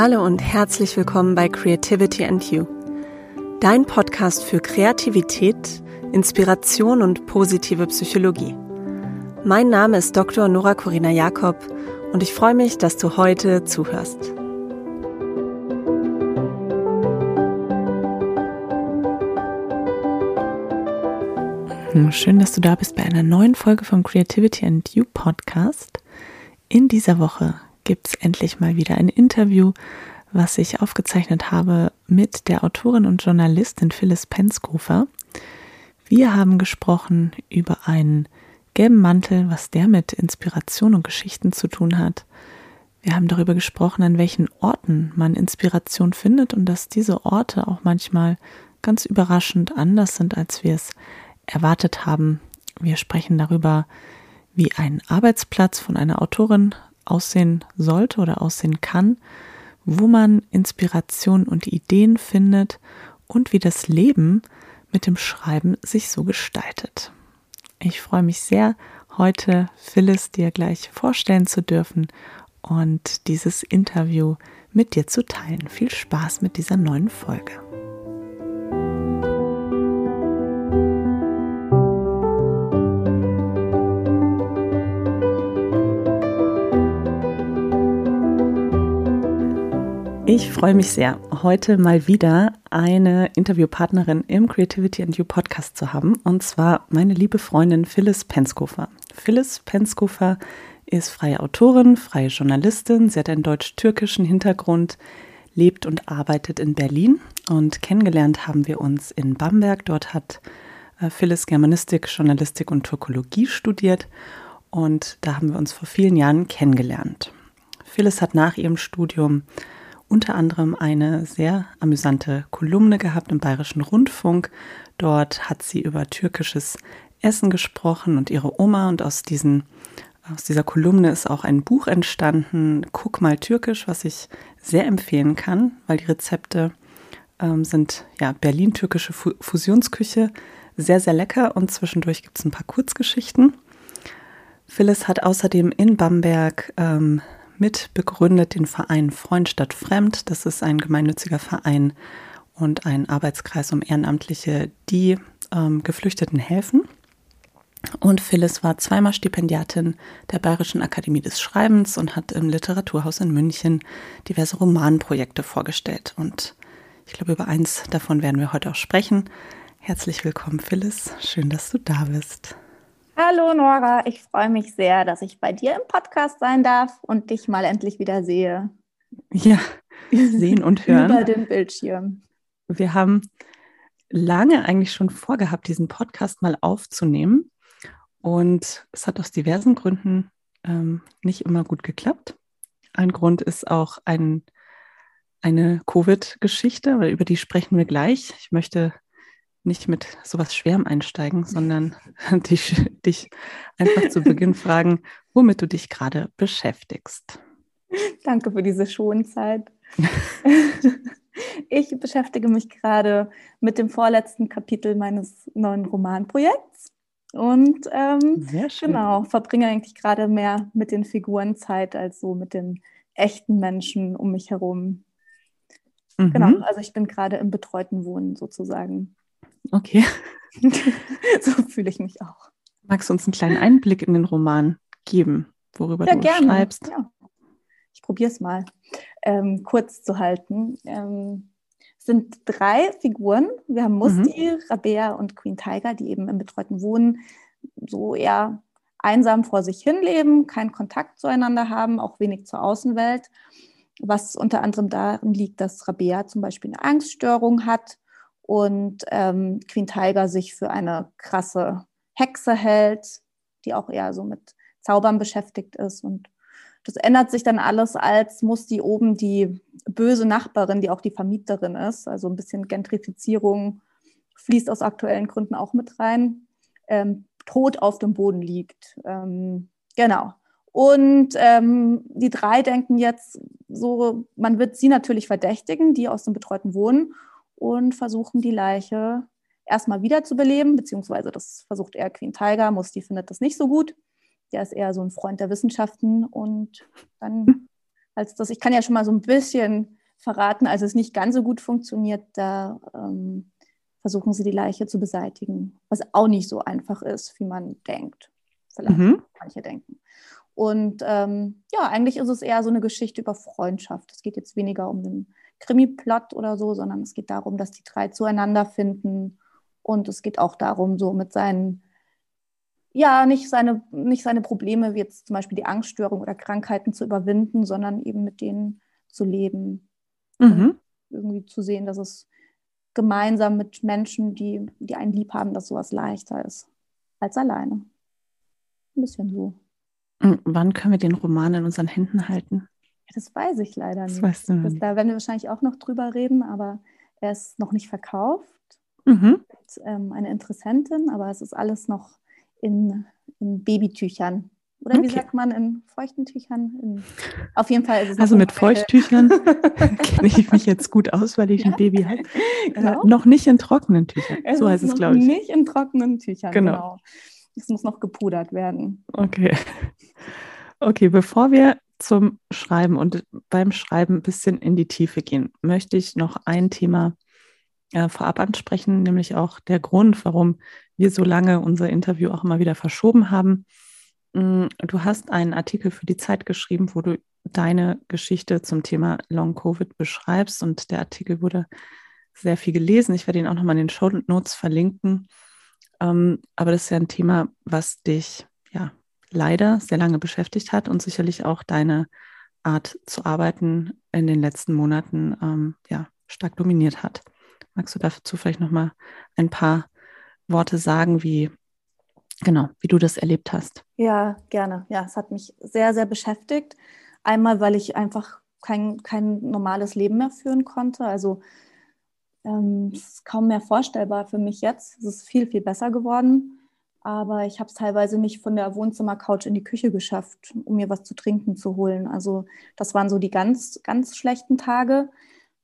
Hallo und herzlich willkommen bei Creativity and You, dein Podcast für Kreativität, Inspiration und positive Psychologie. Mein Name ist Dr. Nora Corina Jakob und ich freue mich, dass du heute zuhörst. Hm, schön, dass du da bist bei einer neuen Folge vom Creativity and You Podcast. In dieser Woche gibt es endlich mal wieder ein Interview, was ich aufgezeichnet habe mit der Autorin und Journalistin Phyllis Penskofer. Wir haben gesprochen über einen gelben Mantel, was der mit Inspiration und Geschichten zu tun hat. Wir haben darüber gesprochen, an welchen Orten man Inspiration findet und dass diese Orte auch manchmal ganz überraschend anders sind, als wir es erwartet haben. Wir sprechen darüber, wie ein Arbeitsplatz von einer Autorin aussehen sollte oder aussehen kann, wo man Inspiration und Ideen findet und wie das Leben mit dem Schreiben sich so gestaltet. Ich freue mich sehr, heute Phyllis dir gleich vorstellen zu dürfen und dieses Interview mit dir zu teilen. Viel Spaß mit dieser neuen Folge. Ich freue mich sehr, heute mal wieder eine Interviewpartnerin im Creativity and You Podcast zu haben, und zwar meine liebe Freundin Phyllis Penskofer. Phyllis Penskofer ist freie Autorin, freie Journalistin. Sie hat einen deutsch-türkischen Hintergrund, lebt und arbeitet in Berlin und kennengelernt haben wir uns in Bamberg. Dort hat äh, Phyllis Germanistik, Journalistik und Türkologie studiert und da haben wir uns vor vielen Jahren kennengelernt. Phyllis hat nach ihrem Studium unter anderem eine sehr amüsante Kolumne gehabt im Bayerischen Rundfunk. Dort hat sie über türkisches Essen gesprochen und ihre Oma und aus diesen aus dieser Kolumne ist auch ein Buch entstanden, Guck mal türkisch, was ich sehr empfehlen kann, weil die Rezepte ähm, sind ja Berlin-türkische Fusionsküche, sehr, sehr lecker und zwischendurch gibt es ein paar Kurzgeschichten. Phyllis hat außerdem in Bamberg ähm, mitbegründet den Verein Freund statt Fremd. Das ist ein gemeinnütziger Verein und ein Arbeitskreis um Ehrenamtliche, die ähm, Geflüchteten helfen. Und Phyllis war zweimal Stipendiatin der Bayerischen Akademie des Schreibens und hat im Literaturhaus in München diverse Romanprojekte vorgestellt. Und ich glaube, über eins davon werden wir heute auch sprechen. Herzlich willkommen, Phyllis. Schön, dass du da bist. Hallo Nora, ich freue mich sehr, dass ich bei dir im Podcast sein darf und dich mal endlich wieder sehe. Ja, sehen und hören. Über den Bildschirm. Wir haben lange eigentlich schon vorgehabt, diesen Podcast mal aufzunehmen. Und es hat aus diversen Gründen ähm, nicht immer gut geklappt. Ein Grund ist auch ein, eine Covid-Geschichte, über die sprechen wir gleich. Ich möchte nicht mit sowas Schwerem einsteigen, sondern dich, dich einfach zu Beginn fragen, womit du dich gerade beschäftigst. Danke für diese Schonzeit. ich beschäftige mich gerade mit dem vorletzten Kapitel meines neuen Romanprojekts und ähm, genau verbringe eigentlich gerade mehr mit den Figuren Zeit als so mit den echten Menschen um mich herum. Mhm. Genau, also ich bin gerade im betreuten Wohnen sozusagen. Okay. so fühle ich mich auch. Magst du uns einen kleinen Einblick in den Roman geben, worüber ja, du gerne. schreibst? Ja. Ich probiere es mal ähm, kurz zu halten. Ähm, es sind drei Figuren. Wir haben Musti, mhm. Rabea und Queen Tiger, die eben im betreuten Wohnen so eher einsam vor sich hin leben, keinen Kontakt zueinander haben, auch wenig zur Außenwelt. Was unter anderem darin liegt, dass Rabea zum Beispiel eine Angststörung hat und ähm, Queen Tiger sich für eine krasse Hexe hält, die auch eher so mit Zaubern beschäftigt ist. Und das ändert sich dann alles, als muss die oben die böse Nachbarin, die auch die Vermieterin ist, also ein bisschen Gentrifizierung fließt aus aktuellen Gründen auch mit rein, ähm, tot auf dem Boden liegt. Ähm, genau. Und ähm, die drei denken jetzt so, man wird sie natürlich verdächtigen, die aus dem betreuten Wohnen und versuchen die Leiche erstmal wiederzubeleben, beziehungsweise das versucht er Queen Tiger, Musti findet das nicht so gut. Der ist eher so ein Freund der Wissenschaften und dann als das. Ich kann ja schon mal so ein bisschen verraten, als es nicht ganz so gut funktioniert, da ähm, versuchen sie die Leiche zu beseitigen, was auch nicht so einfach ist, wie man denkt. Vielleicht mhm. manche denken. Und ähm, ja, eigentlich ist es eher so eine Geschichte über Freundschaft. Es geht jetzt weniger um den Krimi-Plot oder so, sondern es geht darum, dass die drei zueinander finden. Und es geht auch darum, so mit seinen, ja, nicht seine, nicht seine Probleme, wie jetzt zum Beispiel die Angststörung oder Krankheiten zu überwinden, sondern eben mit denen zu leben. Mhm. Irgendwie zu sehen, dass es gemeinsam mit Menschen, die, die einen lieb haben, dass sowas leichter ist als alleine. Ein bisschen so. Und wann können wir den Roman in unseren Händen halten? Das weiß ich leider nicht. Das weißt du das, nicht. Da werden wir wahrscheinlich auch noch drüber reden, aber er ist noch nicht verkauft. Mhm. Mit, ähm, eine Interessentin, aber es ist alles noch in, in Babytüchern. Oder okay. wie sagt man, in feuchten Tüchern? In, auf jeden Fall ist es. Also mit Feuchttüchern kenne ich mich jetzt gut aus, weil ich ja. ein Baby habe. Genau. Äh, noch nicht in trockenen Tüchern. Es so heißt es, glaube ich. Nicht in trockenen Tüchern, genau. genau. Es muss noch gepudert werden. Okay. Okay, bevor wir zum Schreiben und beim Schreiben ein bisschen in die Tiefe gehen, möchte ich noch ein Thema äh, vorab ansprechen, nämlich auch der Grund, warum wir so lange unser Interview auch immer wieder verschoben haben. Mm, du hast einen Artikel für die Zeit geschrieben, wo du deine Geschichte zum Thema Long Covid beschreibst und der Artikel wurde sehr viel gelesen. Ich werde ihn auch nochmal in den Show Notes verlinken. Ähm, aber das ist ja ein Thema, was dich ja leider sehr lange beschäftigt hat und sicherlich auch deine Art zu arbeiten in den letzten Monaten ähm, ja, stark dominiert hat. Magst du dazu vielleicht nochmal ein paar Worte sagen, wie genau, wie du das erlebt hast? Ja, gerne. Ja, es hat mich sehr, sehr beschäftigt. Einmal, weil ich einfach kein, kein normales Leben mehr führen konnte. Also ähm, es ist kaum mehr vorstellbar für mich jetzt. Es ist viel, viel besser geworden aber ich habe es teilweise nicht von der Wohnzimmercouch in die Küche geschafft, um mir was zu trinken zu holen. Also das waren so die ganz, ganz schlechten Tage.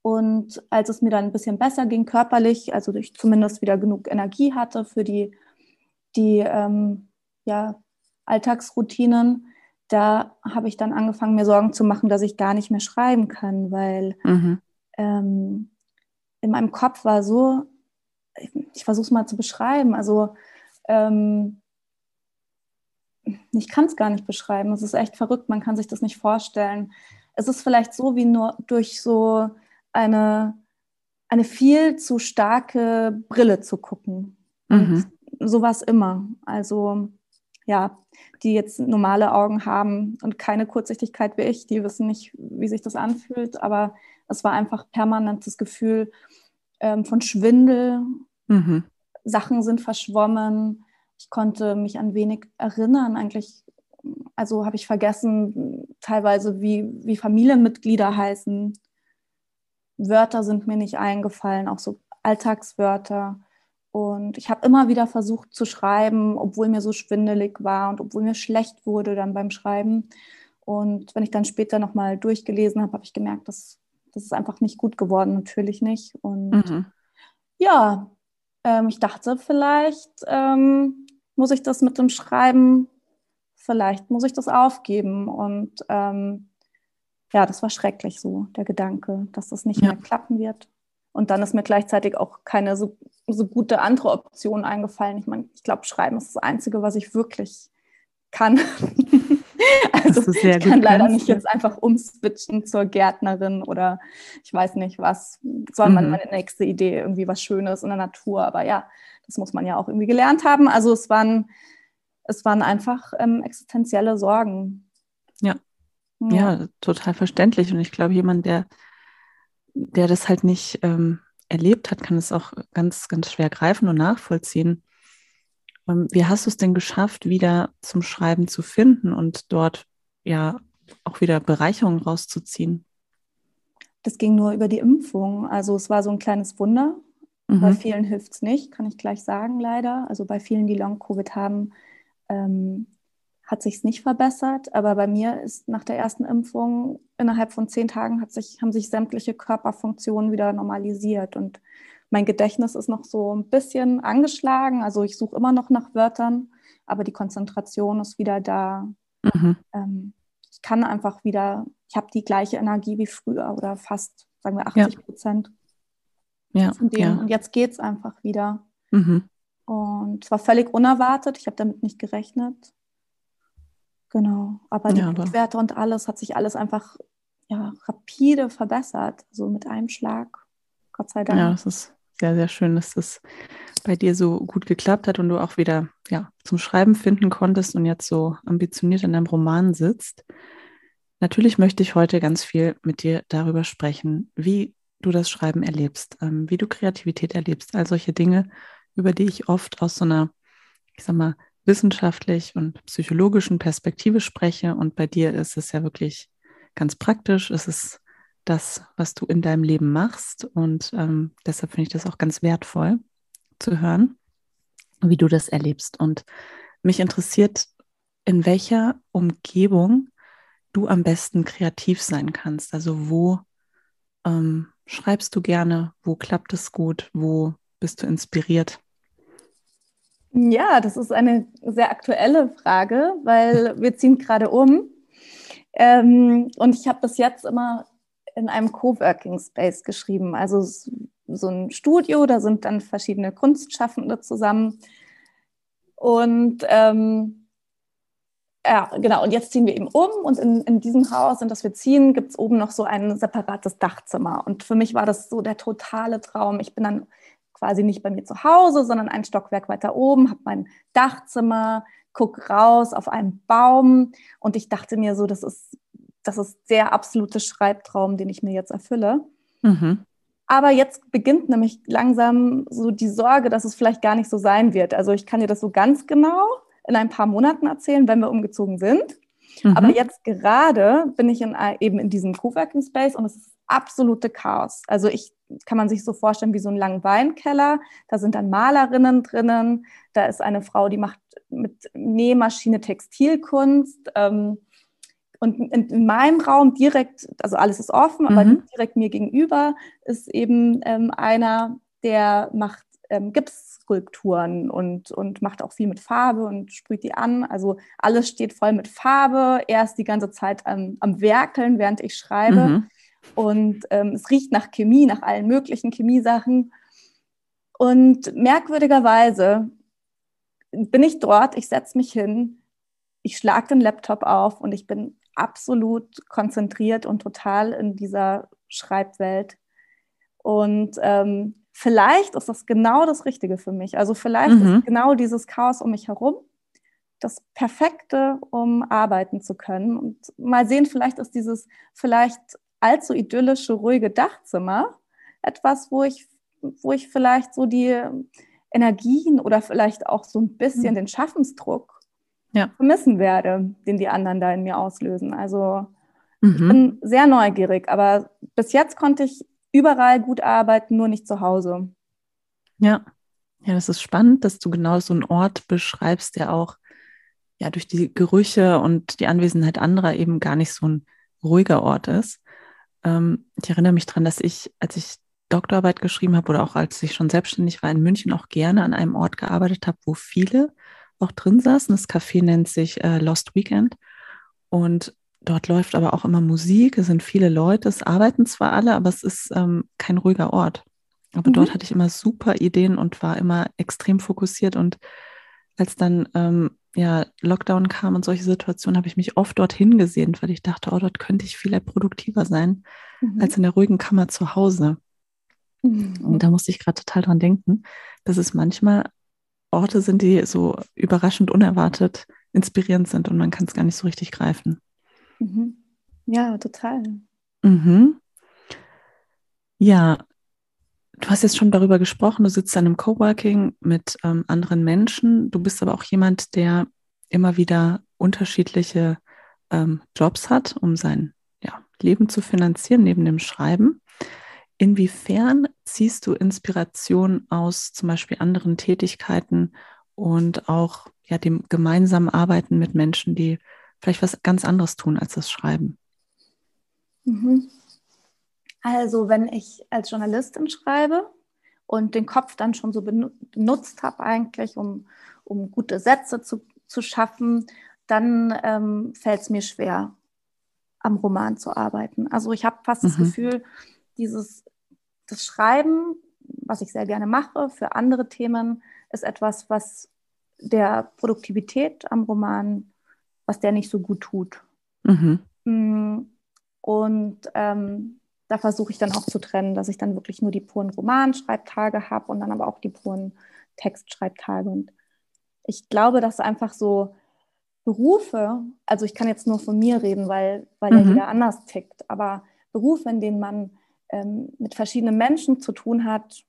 Und als es mir dann ein bisschen besser ging körperlich, also ich zumindest wieder genug Energie hatte für die, die ähm, ja, Alltagsroutinen, da habe ich dann angefangen, mir Sorgen zu machen, dass ich gar nicht mehr schreiben kann, weil mhm. ähm, in meinem Kopf war so, ich, ich versuche es mal zu beschreiben, also ähm, ich kann es gar nicht beschreiben. Es ist echt verrückt, man kann sich das nicht vorstellen. Es ist vielleicht so wie nur durch so eine, eine viel zu starke Brille zu gucken. Mhm. so war es immer. Also ja, die jetzt normale Augen haben und keine Kurzsichtigkeit wie ich, die wissen nicht, wie sich das anfühlt, aber es war einfach permanentes Gefühl ähm, von Schwindel, mhm. Sachen sind verschwommen. Ich konnte mich an wenig erinnern. Eigentlich, also habe ich vergessen, teilweise wie, wie Familienmitglieder heißen. Wörter sind mir nicht eingefallen, auch so Alltagswörter. Und ich habe immer wieder versucht zu schreiben, obwohl mir so schwindelig war und obwohl mir schlecht wurde dann beim Schreiben. Und wenn ich dann später nochmal durchgelesen habe, habe ich gemerkt, dass das ist einfach nicht gut geworden, natürlich nicht. Und mhm. ja, ähm, ich dachte, vielleicht ähm, muss ich das mit dem Schreiben, vielleicht muss ich das aufgeben. Und ähm, ja, das war schrecklich so, der Gedanke, dass das nicht ja. mehr klappen wird. Und dann ist mir gleichzeitig auch keine so, so gute andere Option eingefallen. Ich meine, ich glaube, Schreiben ist das Einzige, was ich wirklich kann. also ich kann leider kannst, nicht jetzt einfach umswitchen zur Gärtnerin oder ich weiß nicht was, sondern mhm. meine nächste Idee irgendwie was Schönes in der Natur. Aber ja, das muss man ja auch irgendwie gelernt haben. Also es waren, es waren einfach ähm, existenzielle Sorgen. Ja. ja. ja. total verständlich. Und ich glaube, jemand, der, der das halt nicht ähm, erlebt hat, kann es auch ganz, ganz schwer greifen und nachvollziehen. Ähm, wie hast du es denn geschafft, wieder zum Schreiben zu finden und dort ja auch wieder Bereicherung rauszuziehen? Das ging nur über die Impfung. Also es war so ein kleines Wunder. Mhm. Bei vielen hilft es nicht, kann ich gleich sagen, leider. Also bei vielen, die Long-Covid haben, ähm, hat sich es nicht verbessert. Aber bei mir ist nach der ersten Impfung innerhalb von zehn Tagen hat sich, haben sich sämtliche Körperfunktionen wieder normalisiert. Und mein Gedächtnis ist noch so ein bisschen angeschlagen. Also ich suche immer noch nach Wörtern, aber die Konzentration ist wieder da. Mhm. Ähm, ich kann einfach wieder, ich habe die gleiche Energie wie früher oder fast, sagen wir 80 Prozent. Ja. Von dem. Ja. Und jetzt geht es einfach wieder. Mhm. Und zwar völlig unerwartet, ich habe damit nicht gerechnet. Genau, aber die ja, Blutwerte und alles hat sich alles einfach ja, rapide verbessert, so mit einem Schlag. Gott sei Dank. Ja, es ist sehr, sehr schön, dass das bei dir so gut geklappt hat und du auch wieder ja, zum Schreiben finden konntest und jetzt so ambitioniert in deinem Roman sitzt. Natürlich möchte ich heute ganz viel mit dir darüber sprechen, wie du das Schreiben erlebst, ähm, wie du Kreativität erlebst, all solche Dinge, über die ich oft aus so einer, ich sag mal, wissenschaftlich und psychologischen Perspektive spreche. Und bei dir ist es ja wirklich ganz praktisch. Es ist das, was du in deinem Leben machst. Und ähm, deshalb finde ich das auch ganz wertvoll zu hören, wie du das erlebst. Und mich interessiert, in welcher Umgebung du am besten kreativ sein kannst. Also wo ähm, schreibst du gerne, wo klappt es gut, wo bist du inspiriert? Ja, das ist eine sehr aktuelle Frage, weil wir ziehen gerade um. Ähm, und ich habe bis jetzt immer in einem Coworking Space geschrieben. Also so ein Studio, da sind dann verschiedene Kunstschaffende zusammen. Und ähm, ja, genau. Und jetzt ziehen wir eben um und in, in diesem Haus, in das wir ziehen, gibt es oben noch so ein separates Dachzimmer. Und für mich war das so der totale Traum. Ich bin dann quasi nicht bei mir zu Hause, sondern ein Stockwerk weiter oben, habe mein Dachzimmer, gucke raus auf einen Baum und ich dachte mir so, das ist, das ist der absolute Schreibtraum, den ich mir jetzt erfülle. Mhm. Aber jetzt beginnt nämlich langsam so die Sorge, dass es vielleicht gar nicht so sein wird. Also ich kann dir das so ganz genau in ein paar Monaten erzählen, wenn wir umgezogen sind. Mhm. Aber jetzt gerade bin ich in, eben in diesem Coworking Space und es ist absolute Chaos. Also ich kann man sich so vorstellen wie so einen langen Weinkeller. Da sind dann Malerinnen drinnen. Da ist eine Frau, die macht mit Nähmaschine Textilkunst. Ähm, und in, in, meinem Raum direkt, also alles ist offen, mhm. aber direkt mir gegenüber ist eben ähm, einer, der macht ähm, Gipsskulpturen und, und macht auch viel mit Farbe und sprüht die an. Also alles steht voll mit Farbe. Er ist die ganze Zeit am, am Werkeln, während ich schreibe. Mhm. Und ähm, es riecht nach Chemie, nach allen möglichen Chemiesachen. Und merkwürdigerweise bin ich dort, ich setze mich hin, ich schlage den Laptop auf und ich bin absolut konzentriert und total in dieser Schreibwelt. Und ähm, vielleicht ist das genau das Richtige für mich. Also vielleicht mhm. ist genau dieses Chaos um mich herum das Perfekte, um arbeiten zu können. Und mal sehen, vielleicht ist dieses vielleicht allzu idyllische, ruhige Dachzimmer etwas, wo ich, wo ich vielleicht so die Energien oder vielleicht auch so ein bisschen mhm. den Schaffensdruck ja. vermissen werde, den die anderen da in mir auslösen. Also mhm. ich bin sehr neugierig, aber bis jetzt konnte ich überall gut arbeiten, nur nicht zu Hause. Ja. Ja, das ist spannend, dass du genau so einen Ort beschreibst, der auch ja durch die Gerüche und die Anwesenheit anderer eben gar nicht so ein ruhiger Ort ist. Ähm, ich erinnere mich daran, dass ich, als ich Doktorarbeit geschrieben habe oder auch als ich schon selbstständig war in München, auch gerne an einem Ort gearbeitet habe, wo viele auch drin saßen. Das Café nennt sich äh, Lost Weekend. Und dort läuft aber auch immer Musik, es sind viele Leute, es arbeiten zwar alle, aber es ist ähm, kein ruhiger Ort. Aber mhm. dort hatte ich immer super Ideen und war immer extrem fokussiert. Und als dann ähm, ja, Lockdown kam und solche Situationen, habe ich mich oft dorthin gesehen, weil ich dachte, oh, dort könnte ich viel produktiver sein mhm. als in der ruhigen Kammer zu Hause. Mhm. Und da musste ich gerade total dran denken, dass es manchmal Orte sind, die so überraschend unerwartet inspirierend sind und man kann es gar nicht so richtig greifen. Mhm. Ja, total. Mhm. Ja, Du hast jetzt schon darüber gesprochen, du sitzt dann im Coworking mit ähm, anderen Menschen. Du bist aber auch jemand, der immer wieder unterschiedliche ähm, Jobs hat, um sein ja, Leben zu finanzieren, neben dem Schreiben. Inwiefern ziehst du Inspiration aus zum Beispiel anderen Tätigkeiten und auch ja, dem gemeinsamen Arbeiten mit Menschen, die vielleicht was ganz anderes tun als das Schreiben? Mhm. Also wenn ich als Journalistin schreibe und den Kopf dann schon so benutzt habe eigentlich, um, um gute Sätze zu, zu schaffen, dann ähm, fällt es mir schwer, am Roman zu arbeiten. Also ich habe fast mhm. das Gefühl, dieses das Schreiben, was ich sehr gerne mache für andere Themen, ist etwas, was der Produktivität am Roman, was der nicht so gut tut. Mhm. Mm, und ähm, da versuche ich dann auch zu trennen, dass ich dann wirklich nur die puren Romanschreibtage habe und dann aber auch die puren Textschreibtage. Und ich glaube, dass einfach so Berufe, also ich kann jetzt nur von mir reden, weil, weil mhm. ja jeder anders tickt, aber Berufe, in denen man ähm, mit verschiedenen Menschen zu tun hat,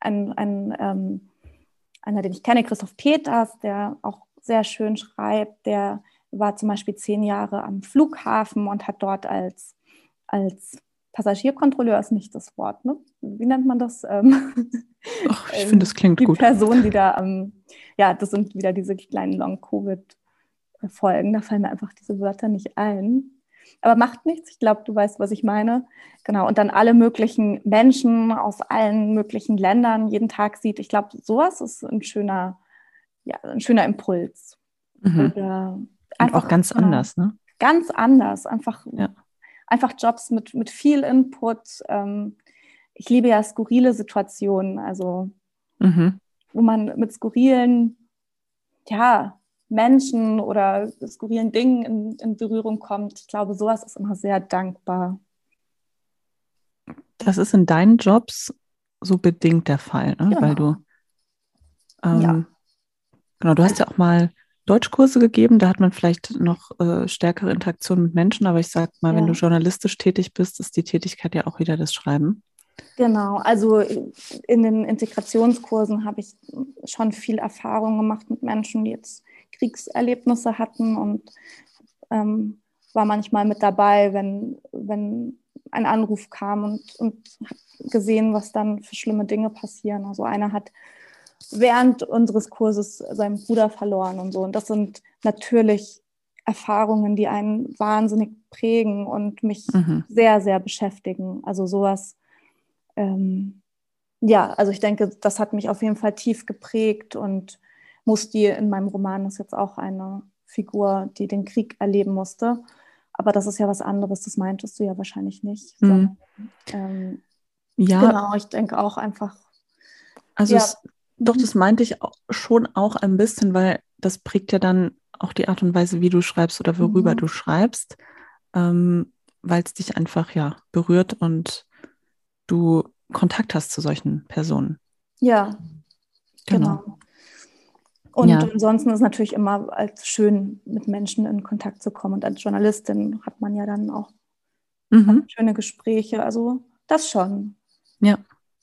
ein, ein ähm, einer, den ich kenne, Christoph Peters, der auch sehr schön schreibt, der war zum Beispiel zehn Jahre am Flughafen und hat dort als, als Passagierkontrolleur ist nicht das Wort, ne? Wie nennt man das? Ähm, Ach, ich finde, das klingt die gut. Die Person, die da, ähm, ja, das sind wieder diese kleinen Long-Covid-Folgen, da fallen mir einfach diese Wörter nicht ein. Aber macht nichts, ich glaube, du weißt, was ich meine. Genau, und dann alle möglichen Menschen aus allen möglichen Ländern jeden Tag sieht. Ich glaube, sowas ist ein schöner, ja, ein schöner Impuls. Mhm. Oder und auch ganz genau, anders, ne? Ganz anders, einfach ja einfach Jobs mit, mit viel Input. Ähm, ich liebe ja skurrile Situationen, also mhm. wo man mit skurrilen, ja, Menschen oder skurrilen Dingen in, in Berührung kommt. Ich glaube, sowas ist immer sehr dankbar. Das ist in deinen Jobs so bedingt der Fall, ne? Genau. weil du ähm, ja. genau, du hast ja auch mal Deutschkurse gegeben. Da hat man vielleicht noch äh, stärkere Interaktion mit Menschen, aber ich sage mal, ja. wenn du journalistisch tätig bist, ist die Tätigkeit ja auch wieder das Schreiben. Genau, also in den Integrationskursen habe ich schon viel Erfahrung gemacht mit Menschen, die jetzt Kriegserlebnisse hatten und ähm, war manchmal mit dabei, wenn, wenn ein Anruf kam und, und gesehen, was dann für schlimme Dinge passieren. Also einer hat während unseres Kurses seinen Bruder verloren und so. Und das sind natürlich Erfahrungen, die einen wahnsinnig prägen und mich mhm. sehr, sehr beschäftigen. Also sowas, ähm, ja, also ich denke, das hat mich auf jeden Fall tief geprägt und Musti in meinem Roman ist jetzt auch eine Figur, die den Krieg erleben musste. Aber das ist ja was anderes, das meintest du ja wahrscheinlich nicht. Mhm. Sondern, ähm, ja. Genau, ich denke auch einfach. Also ja. es doch, das meinte ich schon auch ein bisschen, weil das prägt ja dann auch die Art und Weise, wie du schreibst oder worüber mhm. du schreibst, ähm, weil es dich einfach ja berührt und du Kontakt hast zu solchen Personen. Ja, genau. genau. Und ja. ansonsten ist es natürlich immer als schön, mit Menschen in Kontakt zu kommen. Und als Journalistin hat man ja dann auch mhm. schöne Gespräche. Also das schon. Ja.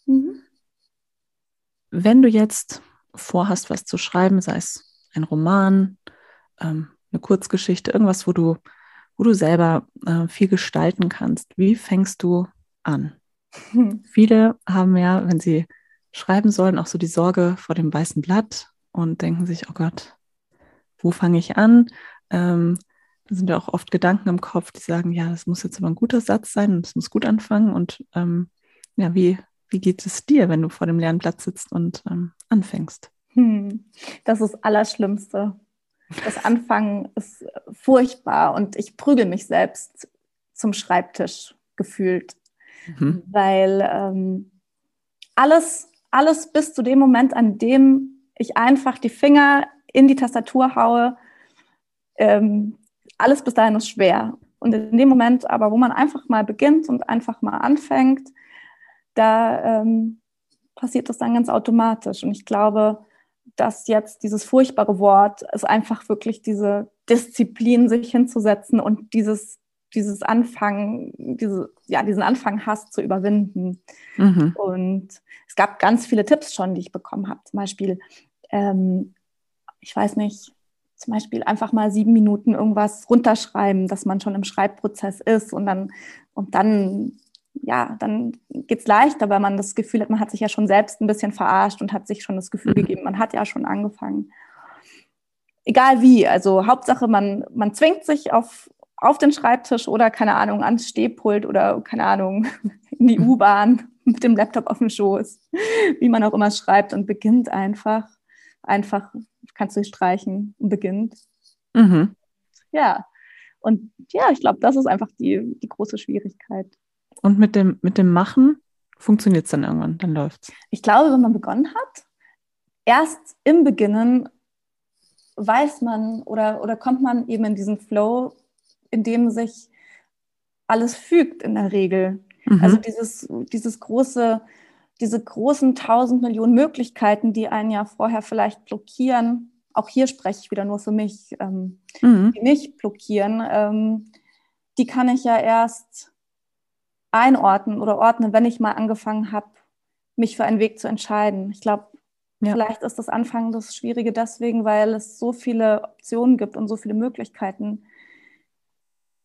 Mhm. Wenn du jetzt vorhast, was zu schreiben, sei es ein Roman, ähm, eine Kurzgeschichte, irgendwas, wo du, wo du selber äh, viel gestalten kannst, wie fängst du an? Viele haben ja, wenn sie schreiben sollen, auch so die Sorge vor dem weißen Blatt und denken sich, oh Gott, wo fange ich an? Ähm, da sind ja auch oft Gedanken im Kopf, die sagen, ja, das muss jetzt aber ein guter Satz sein und es muss gut anfangen. Und ähm, ja, wie, wie geht es dir, wenn du vor dem leeren Blatt sitzt und ähm, anfängst? Hm, das ist das Allerschlimmste. Das Anfangen ist furchtbar und ich prügel mich selbst zum Schreibtisch gefühlt, mhm. weil ähm, alles, alles bis zu dem Moment, an dem ich einfach die Finger in die Tastatur haue, ähm, alles bis dahin ist schwer. Und in dem Moment aber, wo man einfach mal beginnt und einfach mal anfängt, da ähm, passiert das dann ganz automatisch. Und ich glaube, dass jetzt dieses furchtbare Wort ist einfach wirklich diese Disziplin, sich hinzusetzen und dieses, dieses Anfangen, diese, ja, diesen Anfang Hass zu überwinden. Mhm. Und es gab ganz viele Tipps schon, die ich bekommen habe. Zum Beispiel, ähm, ich weiß nicht, zum Beispiel einfach mal sieben Minuten irgendwas runterschreiben, dass man schon im Schreibprozess ist und dann, und dann ja, dann geht es leichter, weil man das Gefühl hat, man hat sich ja schon selbst ein bisschen verarscht und hat sich schon das Gefühl mhm. gegeben, man hat ja schon angefangen. Egal wie, also Hauptsache, man, man zwingt sich auf, auf den Schreibtisch oder, keine Ahnung, ans Stehpult oder, keine Ahnung, in die mhm. U-Bahn mit dem Laptop auf dem Schoß, wie man auch immer schreibt und beginnt einfach. Einfach kannst du streichen und beginnt. Mhm. Ja, Und ja, ich glaube, das ist einfach die, die große Schwierigkeit. Und mit dem, mit dem Machen funktioniert es dann irgendwann, dann läuft es. Ich glaube, wenn man begonnen hat, erst im Beginnen weiß man oder, oder kommt man eben in diesen Flow, in dem sich alles fügt in der Regel. Mhm. Also dieses, dieses große, diese großen tausend Millionen Möglichkeiten, die einen ja vorher vielleicht blockieren, auch hier spreche ich wieder nur für mich, ähm, mhm. die mich blockieren, ähm, die kann ich ja erst einordnen oder ordnen, wenn ich mal angefangen habe, mich für einen Weg zu entscheiden. Ich glaube, ja. vielleicht ist das Anfang das Schwierige deswegen, weil es so viele Optionen gibt und so viele Möglichkeiten,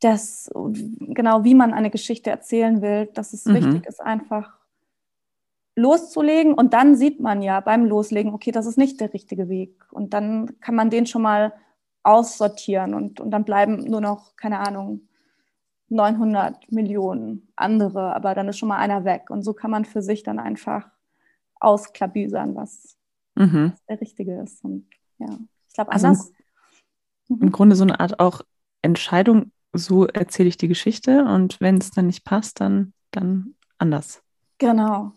dass genau wie man eine Geschichte erzählen will, dass es mhm. wichtig ist, einfach loszulegen und dann sieht man ja beim Loslegen, okay, das ist nicht der richtige Weg und dann kann man den schon mal aussortieren und, und dann bleiben nur noch, keine Ahnung, 900 Millionen andere, aber dann ist schon mal einer weg. Und so kann man für sich dann einfach ausklabüsern, was, mhm. was der Richtige ist. Und ja, ich glaube, also anders. Im, im Grunde so eine Art auch Entscheidung, so erzähle ich die Geschichte und wenn es dann nicht passt, dann, dann anders. Genau.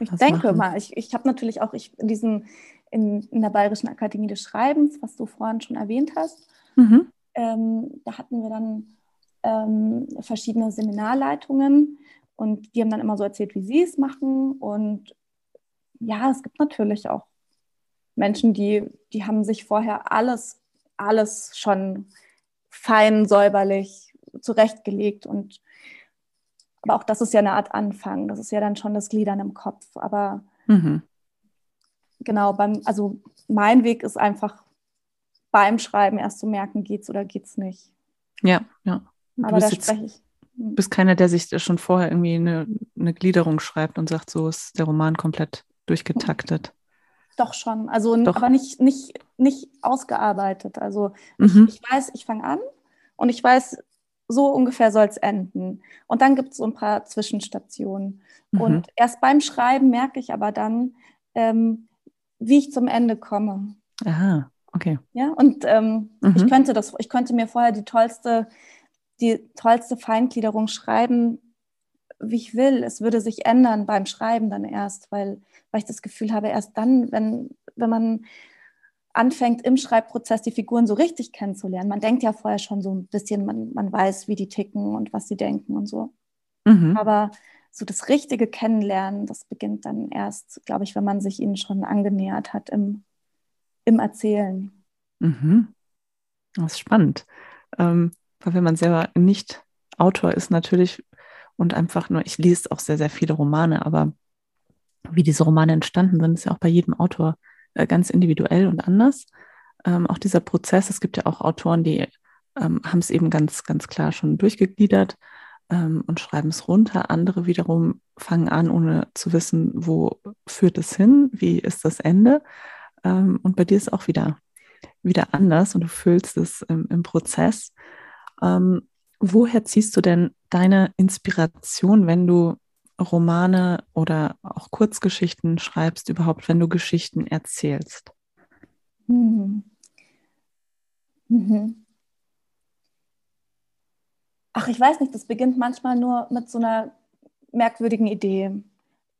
Ich das denke machen. mal, ich, ich habe natürlich auch ich, in, diesen, in, in der Bayerischen Akademie des Schreibens, was du vorhin schon erwähnt hast, mhm. ähm, da hatten wir dann ähm, verschiedene Seminarleitungen und die haben dann immer so erzählt, wie sie es machen. Und ja, es gibt natürlich auch Menschen, die, die haben sich vorher alles, alles schon fein säuberlich zurechtgelegt und aber auch das ist ja eine Art Anfang. Das ist ja dann schon das Gliedern im Kopf. Aber mhm. genau, beim, also mein Weg ist einfach beim Schreiben erst zu merken, geht's oder geht's nicht. Ja, ja. Aber da spreche ich. Du bist keiner, der sich schon vorher irgendwie eine, eine Gliederung schreibt und sagt, so ist der Roman komplett durchgetaktet. Doch schon. Also Doch. aber nicht, nicht, nicht ausgearbeitet. Also mhm. ich, ich weiß, ich fange an und ich weiß, so ungefähr soll es enden. Und dann gibt es so ein paar Zwischenstationen. Mhm. Und erst beim Schreiben merke ich aber dann, ähm, wie ich zum Ende komme. Aha, okay. Ja, und ähm, mhm. ich könnte das, ich könnte mir vorher die tollste die tollste Feingliederung schreiben, wie ich will. Es würde sich ändern beim Schreiben dann erst, weil, weil ich das Gefühl habe, erst dann, wenn, wenn man anfängt, im Schreibprozess die Figuren so richtig kennenzulernen. Man denkt ja vorher schon so ein bisschen, man, man weiß, wie die ticken und was sie denken und so. Mhm. Aber so das richtige Kennenlernen, das beginnt dann erst, glaube ich, wenn man sich ihnen schon angenähert hat im, im Erzählen. Mhm. Das ist spannend. Ähm, weil wenn man selber nicht Autor ist natürlich und einfach nur, ich lese auch sehr, sehr viele Romane, aber wie diese Romane entstanden sind, ist ja auch bei jedem Autor ganz individuell und anders. Ähm, auch dieser Prozess, es gibt ja auch Autoren, die ähm, haben es eben ganz, ganz klar schon durchgegliedert ähm, und schreiben es runter. Andere wiederum fangen an, ohne zu wissen, wo führt es hin, wie ist das Ende. Ähm, und bei dir ist auch wieder, wieder anders und du fühlst es im, im Prozess. Ähm, woher ziehst du denn deine Inspiration, wenn du Romane oder auch Kurzgeschichten schreibst, überhaupt, wenn du Geschichten erzählst? Mhm. Mhm. Ach, ich weiß nicht, das beginnt manchmal nur mit so einer merkwürdigen Idee.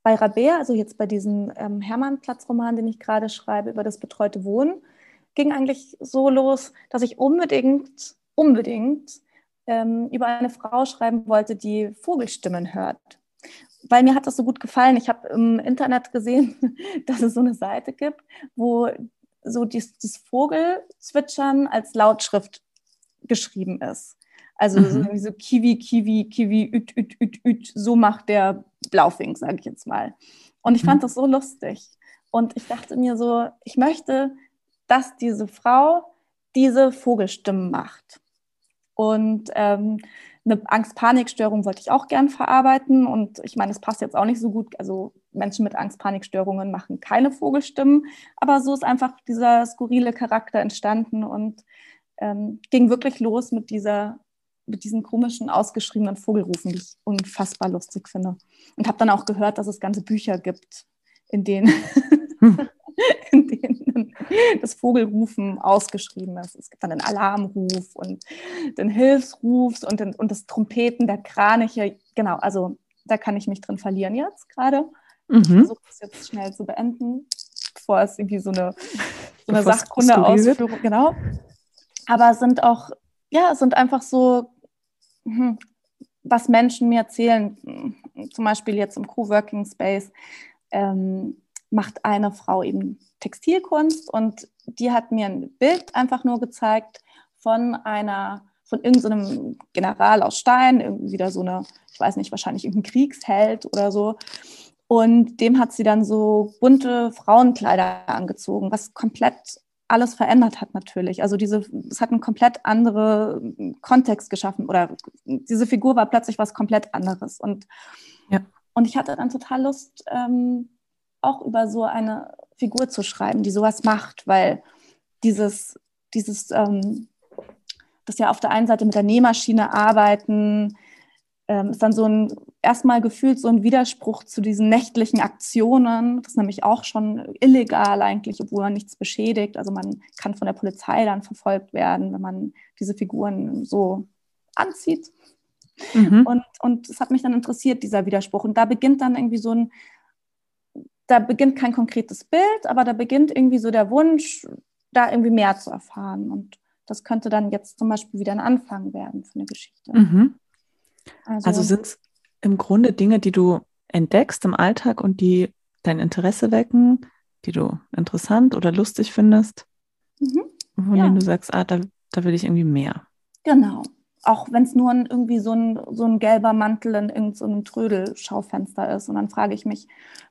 Bei Rabea, also jetzt bei diesem ähm, Hermannplatz-Roman, den ich gerade schreibe über das betreute Wohnen, ging eigentlich so los, dass ich unbedingt unbedingt ähm, über eine Frau schreiben wollte, die Vogelstimmen hört. Weil mir hat das so gut gefallen. Ich habe im Internet gesehen, dass es so eine Seite gibt, wo so das, das Vogelzwitschern als Lautschrift geschrieben ist. Also mhm. so Kiwi, Kiwi, Kiwi, üt, üt, üt, üt, so macht der Blaufink, sage ich jetzt mal. Und ich fand mhm. das so lustig. Und ich dachte mir so, ich möchte, dass diese Frau diese Vogelstimmen macht. Und ähm, eine Angst-Panik-Störung wollte ich auch gern verarbeiten. Und ich meine, es passt jetzt auch nicht so gut. Also Menschen mit Angst-Panik-Störungen machen keine Vogelstimmen. Aber so ist einfach dieser skurrile Charakter entstanden und ähm, ging wirklich los mit dieser mit diesen komischen, ausgeschriebenen Vogelrufen, die ich unfassbar lustig finde. Und habe dann auch gehört, dass es ganze Bücher gibt, in denen, in denen das Vogelrufen ausgeschrieben ist. Es gibt dann den Alarmruf und den Hilfsruf und, den, und das Trompeten der Kraniche. Genau, also da kann ich mich drin verlieren jetzt gerade. Mhm. Ich versuche es jetzt schnell zu beenden, bevor es irgendwie so eine, so eine Sachkunde-Ausführung, genau. Aber es sind auch, ja, es sind einfach so, hm, was Menschen mir erzählen, zum Beispiel jetzt im Coworking Space, ähm, macht eine Frau eben Textilkunst und die hat mir ein Bild einfach nur gezeigt von einer, von irgendeinem General aus Stein, irgendwie wieder so eine, ich weiß nicht, wahrscheinlich irgendein Kriegsheld oder so. Und dem hat sie dann so bunte Frauenkleider angezogen, was komplett alles verändert hat natürlich. Also diese, es hat einen komplett anderen Kontext geschaffen oder diese Figur war plötzlich was komplett anderes. Und, ja. und ich hatte dann total Lust, ähm, auch über so eine Figur zu schreiben, die sowas macht, weil dieses, dieses, ähm, das ja auf der einen Seite mit der Nähmaschine arbeiten, ähm, ist dann so ein erstmal gefühlt so ein Widerspruch zu diesen nächtlichen Aktionen. Das ist nämlich auch schon illegal eigentlich, obwohl man nichts beschädigt. Also man kann von der Polizei dann verfolgt werden, wenn man diese Figuren so anzieht. Mhm. Und, und es hat mich dann interessiert, dieser Widerspruch. Und da beginnt dann irgendwie so ein, da beginnt kein konkretes Bild, aber da beginnt irgendwie so der Wunsch, da irgendwie mehr zu erfahren. Und das könnte dann jetzt zum Beispiel wieder ein Anfang werden für eine Geschichte. Mhm. Also, also sind es im Grunde Dinge, die du entdeckst im Alltag und die dein Interesse wecken, die du interessant oder lustig findest, mhm. von ja. denen du sagst, ah, da, da will ich irgendwie mehr. Genau. Auch wenn es nur ein, irgendwie so ein, so ein gelber Mantel in irgendeinem so Trödelschaufenster ist. Und dann frage ich mich,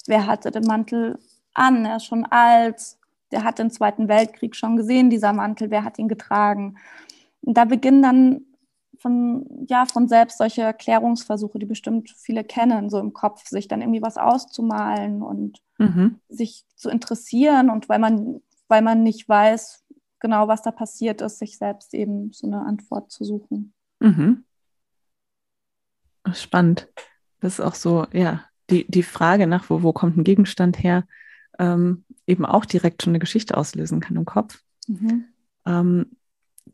wer hatte den Mantel an? Er ist schon alt, der hat den Zweiten Weltkrieg schon gesehen, dieser Mantel, wer hat ihn getragen? Und da beginnen dann von, ja, von selbst solche Erklärungsversuche, die bestimmt viele kennen, so im Kopf, sich dann irgendwie was auszumalen und mhm. sich zu interessieren und weil man, weil man nicht weiß, genau was da passiert ist, sich selbst eben so eine Antwort zu suchen. Mhm. Spannend. Das ist auch so, ja, die, die Frage nach, wo, wo kommt ein Gegenstand her, ähm, eben auch direkt schon eine Geschichte auslösen kann im Kopf. Mhm. Ähm,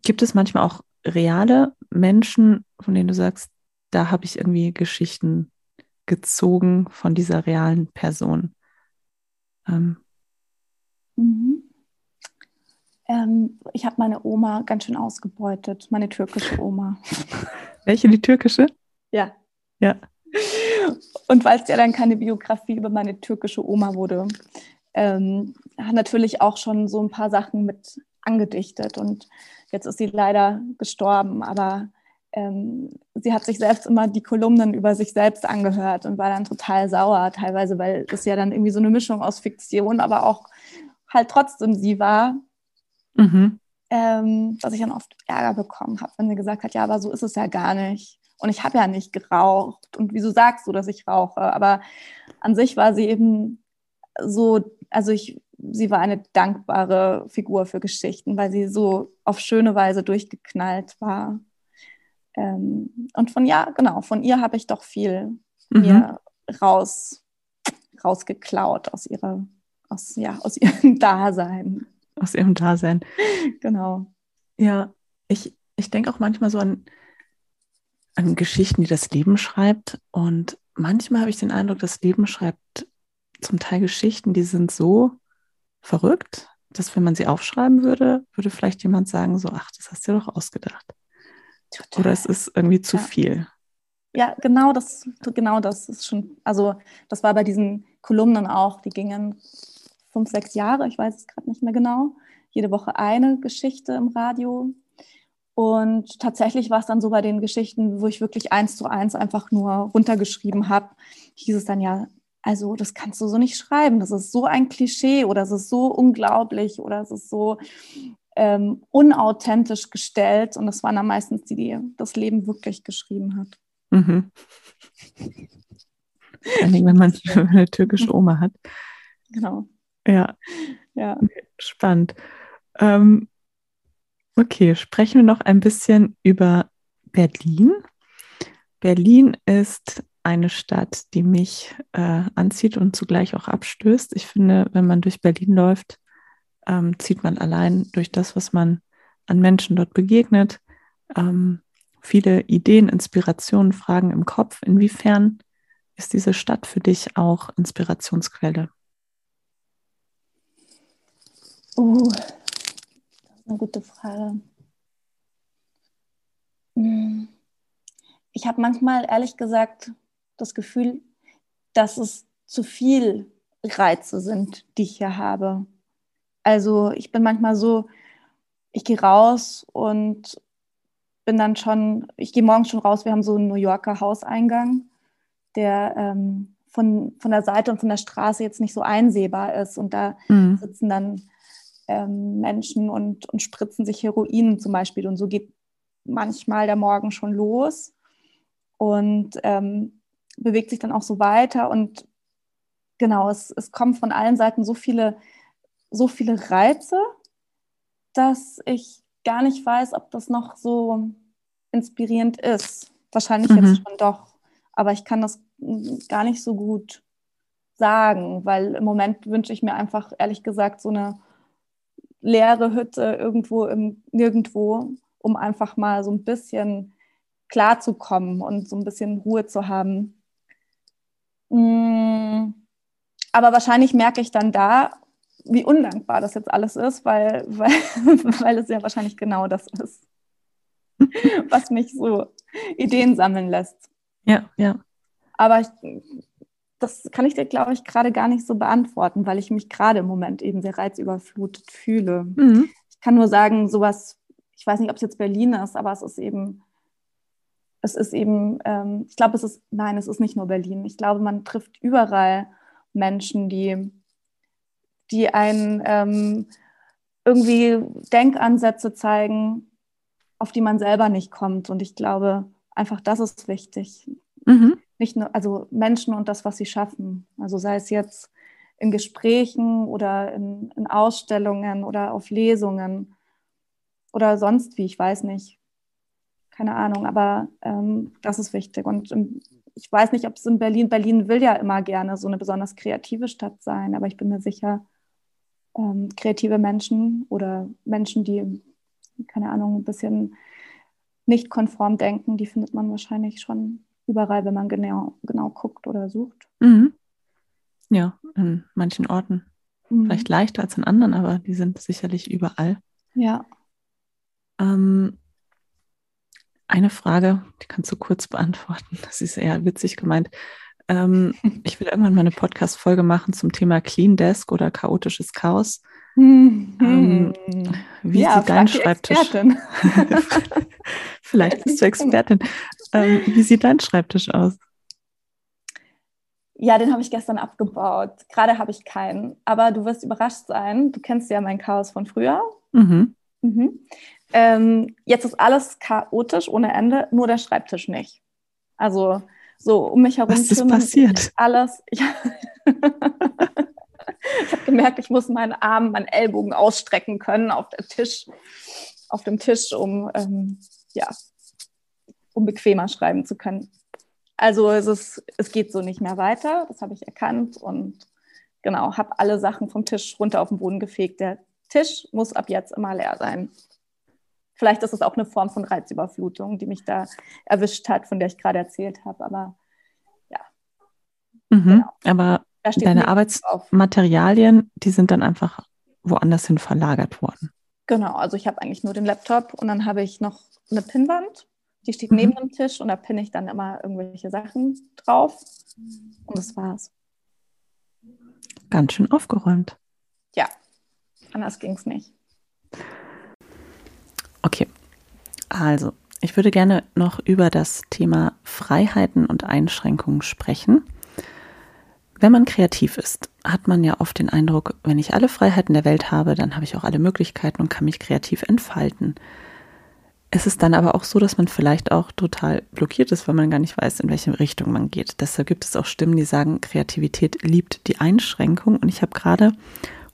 gibt es manchmal auch reale Menschen, von denen du sagst, da habe ich irgendwie Geschichten gezogen von dieser realen Person? Ähm. Mhm. Ähm, ich habe meine Oma ganz schön ausgebeutet, meine türkische Oma. Welche, die türkische? Ja. Ja. Und weil es ja dann keine Biografie über meine türkische Oma wurde, ähm, hat natürlich auch schon so ein paar Sachen mit angedichtet. Und Jetzt ist sie leider gestorben, aber ähm, sie hat sich selbst immer die Kolumnen über sich selbst angehört und war dann total sauer, teilweise, weil das ja dann irgendwie so eine Mischung aus Fiktion, aber auch halt trotzdem sie war. Mhm. Ähm, dass ich dann oft Ärger bekommen habe, wenn sie gesagt hat, ja, aber so ist es ja gar nicht. Und ich habe ja nicht geraucht. Und wieso sagst du, dass ich rauche? Aber an sich war sie eben so, also ich sie war eine dankbare Figur für Geschichten, weil sie so auf schöne Weise durchgeknallt war. Ähm, und von ja, genau, von ihr habe ich doch viel mhm. mir raus, rausgeklaut aus ihrer, aus, ja, aus ihrem Dasein. Aus ihrem Dasein. Genau. Ja, ich, ich denke auch manchmal so an, an Geschichten, die das Leben schreibt. Und manchmal habe ich den Eindruck, das Leben schreibt zum Teil Geschichten, die sind so verrückt, dass wenn man sie aufschreiben würde, würde vielleicht jemand sagen, so, ach, das hast du dir doch ausgedacht. Total. Oder es ist irgendwie zu ja. viel. Ja, genau das, genau das ist schon, also das war bei diesen Kolumnen auch, die gingen fünf, sechs Jahre, ich weiß es gerade nicht mehr genau, jede Woche eine Geschichte im Radio. Und tatsächlich war es dann so bei den Geschichten, wo ich wirklich eins zu eins einfach nur runtergeschrieben habe, hieß es dann ja, also das kannst du so nicht schreiben. Das ist so ein Klischee oder es ist so unglaublich oder es ist so ähm, unauthentisch gestellt. Und das waren dann meistens die, die das Leben wirklich geschrieben hat. Mhm. Vor allem, wenn man eine türkische Oma hat. Genau. Ja. Ja. Spannend. Ähm, okay, sprechen wir noch ein bisschen über Berlin. Berlin ist eine Stadt, die mich äh, anzieht und zugleich auch abstößt. Ich finde, wenn man durch Berlin läuft, ähm, zieht man allein durch das, was man an Menschen dort begegnet, ähm, viele Ideen, Inspirationen, Fragen im Kopf. Inwiefern ist diese Stadt für dich auch Inspirationsquelle? Uh, das ist eine gute Frage. Hm. Ich habe manchmal ehrlich gesagt das Gefühl, dass es zu viel Reize sind, die ich hier habe. Also ich bin manchmal so, ich gehe raus und bin dann schon, ich gehe morgens schon raus, wir haben so einen New Yorker Hauseingang, der ähm, von, von der Seite und von der Straße jetzt nicht so einsehbar ist. Und da mhm. sitzen dann ähm, Menschen und, und spritzen sich Heroin zum Beispiel. Und so geht manchmal der Morgen schon los und ähm, bewegt sich dann auch so weiter. Und genau, es, es kommen von allen Seiten so viele, so viele Reize, dass ich gar nicht weiß, ob das noch so inspirierend ist. Wahrscheinlich mhm. jetzt schon doch, aber ich kann das gar nicht so gut sagen, weil im Moment wünsche ich mir einfach, ehrlich gesagt, so eine leere Hütte irgendwo im Nirgendwo, um einfach mal so ein bisschen klarzukommen und so ein bisschen Ruhe zu haben. Mm, aber wahrscheinlich merke ich dann da, wie undankbar das jetzt alles ist, weil, weil, weil es ja wahrscheinlich genau das ist, was mich so Ideen sammeln lässt. Ja, ja. Aber ich, das kann ich dir, glaube ich, gerade gar nicht so beantworten, weil ich mich gerade im Moment eben sehr reizüberflutet fühle. Mhm. Ich kann nur sagen, sowas, ich weiß nicht, ob es jetzt Berlin ist, aber es ist eben, es ist eben, ähm, ich glaube, es ist, nein, es ist nicht nur Berlin. Ich glaube, man trifft überall Menschen, die die einen ähm, irgendwie Denkansätze zeigen, auf die man selber nicht kommt. Und ich glaube, einfach das ist wichtig. Mhm. Nicht nur, also Menschen und das, was sie schaffen. Also sei es jetzt in Gesprächen oder in, in Ausstellungen oder auf Lesungen oder sonst wie, ich weiß nicht. Keine Ahnung, aber ähm, das ist wichtig. Und im, ich weiß nicht, ob es in Berlin, Berlin will ja immer gerne so eine besonders kreative Stadt sein, aber ich bin mir sicher, ähm, kreative Menschen oder Menschen, die, keine Ahnung, ein bisschen nicht konform denken, die findet man wahrscheinlich schon überall, wenn man genau, genau guckt oder sucht. Mhm. Ja, in manchen Orten. Mhm. Vielleicht leichter als in anderen, aber die sind sicherlich überall. Ja. Ähm, eine Frage, die kannst du kurz beantworten. Das ist eher witzig gemeint. Ähm, ich will irgendwann mal eine Podcast-Folge machen zum Thema Clean Desk oder chaotisches Chaos. Mhm. Ähm, wie ja, sieht dein Schreibtisch? Vielleicht bist du Expertin. Ähm, wie sieht dein Schreibtisch aus? Ja, den habe ich gestern abgebaut. Gerade habe ich keinen. Aber du wirst überrascht sein. Du kennst ja mein Chaos von früher. Mhm. Mhm. Ähm, jetzt ist alles chaotisch ohne Ende, nur der Schreibtisch nicht. Also so um mich herum. Was ist passiert? Alles. Ja. ich habe gemerkt, ich muss meinen Arm, meinen Ellbogen ausstrecken können auf, Tisch, auf dem Tisch, um, ähm, ja, um bequemer schreiben zu können. Also es, ist, es geht so nicht mehr weiter, das habe ich erkannt und genau, habe alle Sachen vom Tisch runter auf den Boden gefegt. Der Tisch muss ab jetzt immer leer sein. Vielleicht ist es auch eine Form von Reizüberflutung, die mich da erwischt hat, von der ich gerade erzählt habe. Aber ja. Mhm, genau. Aber deine Arbeitsmaterialien, die sind dann einfach woanders hin verlagert worden. Genau, also ich habe eigentlich nur den Laptop und dann habe ich noch eine Pinnwand, die steht mhm. neben dem Tisch und da pinne ich dann immer irgendwelche Sachen drauf. Und das war's. Ganz schön aufgeräumt. Ja, anders ging es nicht. Okay, also ich würde gerne noch über das Thema Freiheiten und Einschränkungen sprechen. Wenn man kreativ ist, hat man ja oft den Eindruck, wenn ich alle Freiheiten der Welt habe, dann habe ich auch alle Möglichkeiten und kann mich kreativ entfalten. Es ist dann aber auch so, dass man vielleicht auch total blockiert ist, weil man gar nicht weiß, in welche Richtung man geht. Deshalb gibt es auch Stimmen, die sagen, Kreativität liebt die Einschränkung. Und ich habe gerade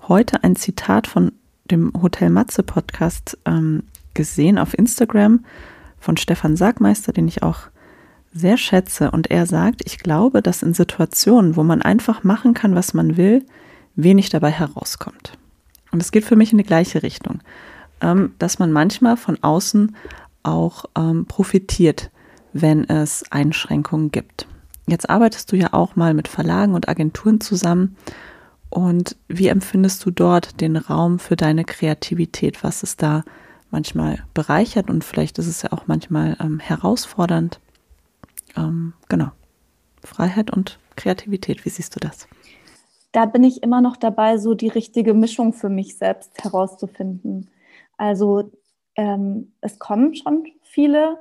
heute ein Zitat von dem Hotel Matze Podcast ähm, gesehen auf Instagram von Stefan Sagmeister, den ich auch sehr schätze. Und er sagt, ich glaube, dass in Situationen, wo man einfach machen kann, was man will, wenig dabei herauskommt. Und es geht für mich in die gleiche Richtung, dass man manchmal von außen auch ähm, profitiert, wenn es Einschränkungen gibt. Jetzt arbeitest du ja auch mal mit Verlagen und Agenturen zusammen. Und wie empfindest du dort den Raum für deine Kreativität? Was ist da manchmal bereichert und vielleicht ist es ja auch manchmal ähm, herausfordernd? Ähm, genau. Freiheit und Kreativität, wie siehst du das? Da bin ich immer noch dabei, so die richtige Mischung für mich selbst herauszufinden. Also ähm, es kommen schon viele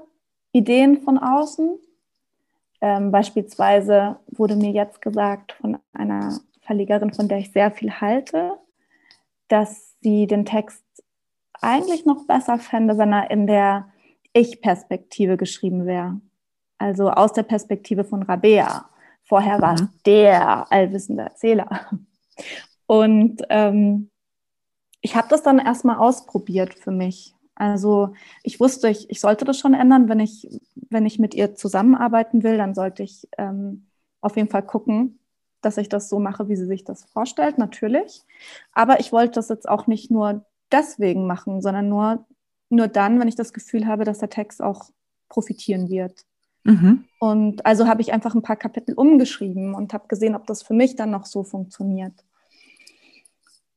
Ideen von außen. Ähm, beispielsweise wurde mir jetzt gesagt von einer Verlegerin, von der ich sehr viel halte, dass sie den Text eigentlich noch besser fände, wenn er in der Ich-Perspektive geschrieben wäre. Also aus der Perspektive von Rabea. Vorher war es mhm. der allwissende Erzähler. Und ähm, ich habe das dann erstmal ausprobiert für mich. Also ich wusste, ich, ich sollte das schon ändern, wenn ich, wenn ich mit ihr zusammenarbeiten will, dann sollte ich ähm, auf jeden Fall gucken, dass ich das so mache, wie sie sich das vorstellt, natürlich. Aber ich wollte das jetzt auch nicht nur deswegen machen, sondern nur, nur dann, wenn ich das Gefühl habe, dass der Text auch profitieren wird. Mhm. Und also habe ich einfach ein paar Kapitel umgeschrieben und habe gesehen, ob das für mich dann noch so funktioniert.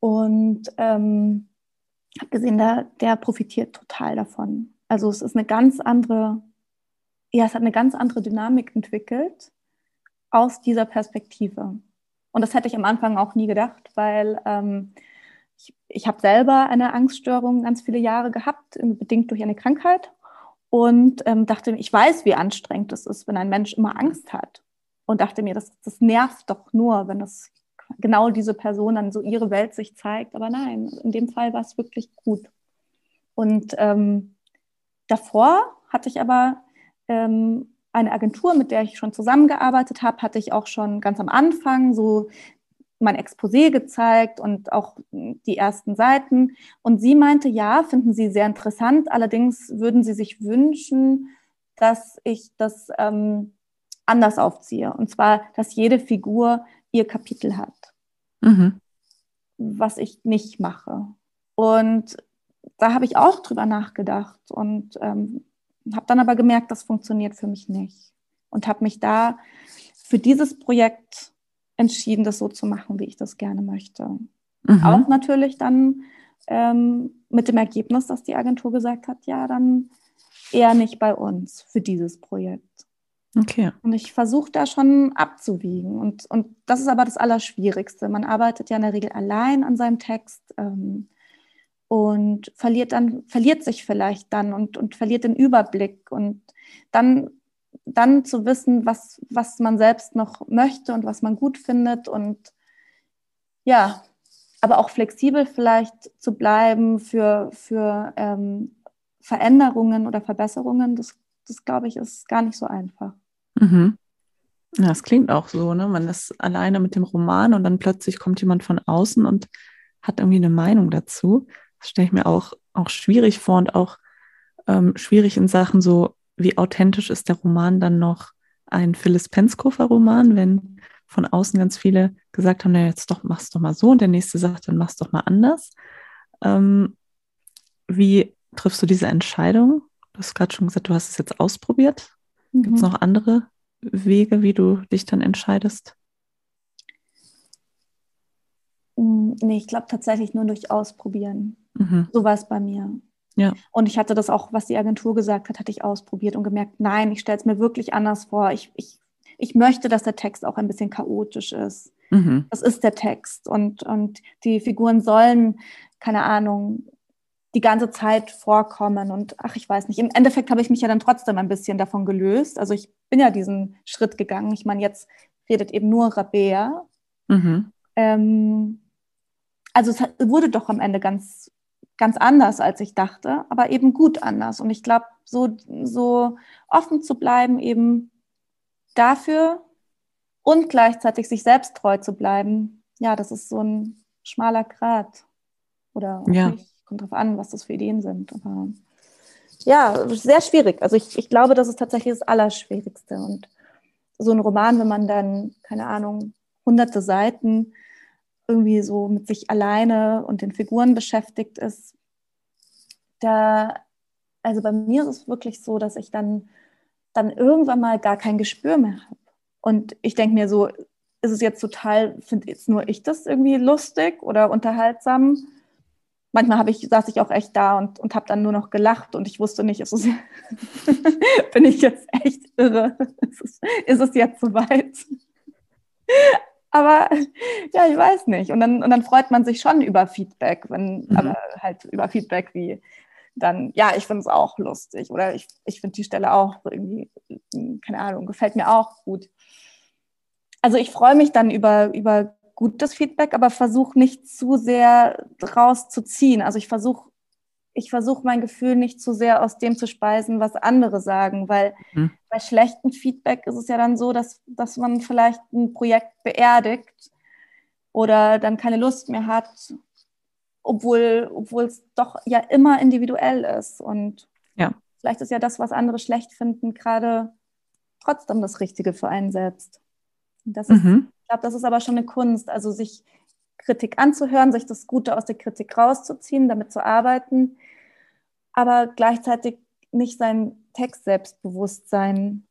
Und ähm, habe gesehen, der, der profitiert total davon. Also es ist eine ganz andere, ja, es hat eine ganz andere Dynamik entwickelt aus dieser Perspektive. Und das hätte ich am Anfang auch nie gedacht, weil ähm, ich, ich habe selber eine Angststörung ganz viele Jahre gehabt, bedingt durch eine Krankheit. Und ähm, dachte, ich weiß, wie anstrengend es ist, wenn ein Mensch immer Angst hat. Und dachte mir, das, das nervt doch nur, wenn das genau diese Person dann so ihre Welt sich zeigt. Aber nein, in dem Fall war es wirklich gut. Und ähm, davor hatte ich aber ähm, eine Agentur, mit der ich schon zusammengearbeitet habe, hatte ich auch schon ganz am Anfang so mein Exposé gezeigt und auch die ersten Seiten. Und sie meinte, ja, finden sie sehr interessant. Allerdings würden sie sich wünschen, dass ich das ähm, anders aufziehe. Und zwar, dass jede Figur ihr Kapitel hat mhm. was ich nicht mache. Und da habe ich auch drüber nachgedacht und ähm, habe dann aber gemerkt, das funktioniert für mich nicht. Und habe mich da für dieses Projekt entschieden, das so zu machen, wie ich das gerne möchte. Mhm. Auch natürlich dann ähm, mit dem Ergebnis, dass die Agentur gesagt hat, ja, dann eher nicht bei uns für dieses Projekt. Okay. Und ich versuche da schon abzuwiegen. Und, und das ist aber das Allerschwierigste. Man arbeitet ja in der Regel allein an seinem Text ähm, und verliert dann, verliert sich vielleicht dann und, und verliert den Überblick. Und dann, dann zu wissen, was, was man selbst noch möchte und was man gut findet. Und ja, aber auch flexibel vielleicht zu bleiben für, für ähm, Veränderungen oder Verbesserungen, das, das glaube ich, ist gar nicht so einfach. Mhm. Ja, das klingt auch so, ne? Man ist alleine mit dem Roman und dann plötzlich kommt jemand von außen und hat irgendwie eine Meinung dazu. Das stelle ich mir auch, auch schwierig vor und auch ähm, schwierig in Sachen so, wie authentisch ist der Roman dann noch ein Phyllis Penskofer Roman, wenn von außen ganz viele gesagt haben, na jetzt doch, mach's doch mal so und der nächste sagt, dann mach's doch mal anders. Ähm, wie triffst du diese Entscheidung? Du hast gerade schon gesagt, du hast es jetzt ausprobiert. Mhm. Gibt es noch andere Wege, wie du dich dann entscheidest? Mm, nee, ich glaube tatsächlich nur durch Ausprobieren. Mhm. So war es bei mir. Ja. Und ich hatte das auch, was die Agentur gesagt hat, hatte ich ausprobiert und gemerkt, nein, ich stelle es mir wirklich anders vor. Ich, ich, ich möchte, dass der Text auch ein bisschen chaotisch ist. Mhm. Das ist der Text. Und, und die Figuren sollen, keine Ahnung, die ganze Zeit vorkommen. Und ach, ich weiß nicht, im Endeffekt habe ich mich ja dann trotzdem ein bisschen davon gelöst. Also ich bin ja diesen Schritt gegangen. Ich meine, jetzt redet eben nur Rabea. Mhm. Ähm, also es wurde doch am Ende ganz, ganz anders, als ich dachte, aber eben gut anders. Und ich glaube, so, so offen zu bleiben, eben dafür und gleichzeitig sich selbst treu zu bleiben, ja, das ist so ein schmaler Grat. Oder ja. nicht kommt drauf an, was das für Ideen sind. Aber ja, sehr schwierig. Also ich, ich glaube, das ist tatsächlich das Allerschwierigste. Und so ein Roman, wenn man dann, keine Ahnung, hunderte Seiten irgendwie so mit sich alleine und den Figuren beschäftigt ist, da, also bei mir ist es wirklich so, dass ich dann, dann irgendwann mal gar kein Gespür mehr habe. Und ich denke mir so, ist es jetzt total, finde jetzt nur ich das irgendwie lustig oder unterhaltsam? Manchmal habe ich, saß ich auch echt da und, und habe dann nur noch gelacht und ich wusste nicht, ist es, bin ich jetzt echt irre? Ist es, ist es jetzt soweit? aber ja, ich weiß nicht. Und dann, und dann freut man sich schon über Feedback, wenn, mhm. aber halt über Feedback wie dann, ja, ich finde es auch lustig oder ich, ich finde die Stelle auch irgendwie, keine Ahnung, gefällt mir auch gut. Also ich freue mich dann über, über gutes Feedback, aber versuche nicht zu sehr rauszuziehen. Also ich versuche ich versuche mein Gefühl nicht zu sehr aus dem zu speisen, was andere sagen, weil mhm. bei schlechtem Feedback ist es ja dann so, dass, dass man vielleicht ein Projekt beerdigt oder dann keine Lust mehr hat obwohl, es doch ja immer individuell ist. Und ja. vielleicht ist ja das, was andere schlecht finden, gerade trotzdem das Richtige für einen selbst. Das ist, mhm. Ich glaube, das ist aber schon eine Kunst, also sich Kritik anzuhören, sich das Gute aus der Kritik rauszuziehen, damit zu arbeiten, aber gleichzeitig nicht sein Textselbstbewusstsein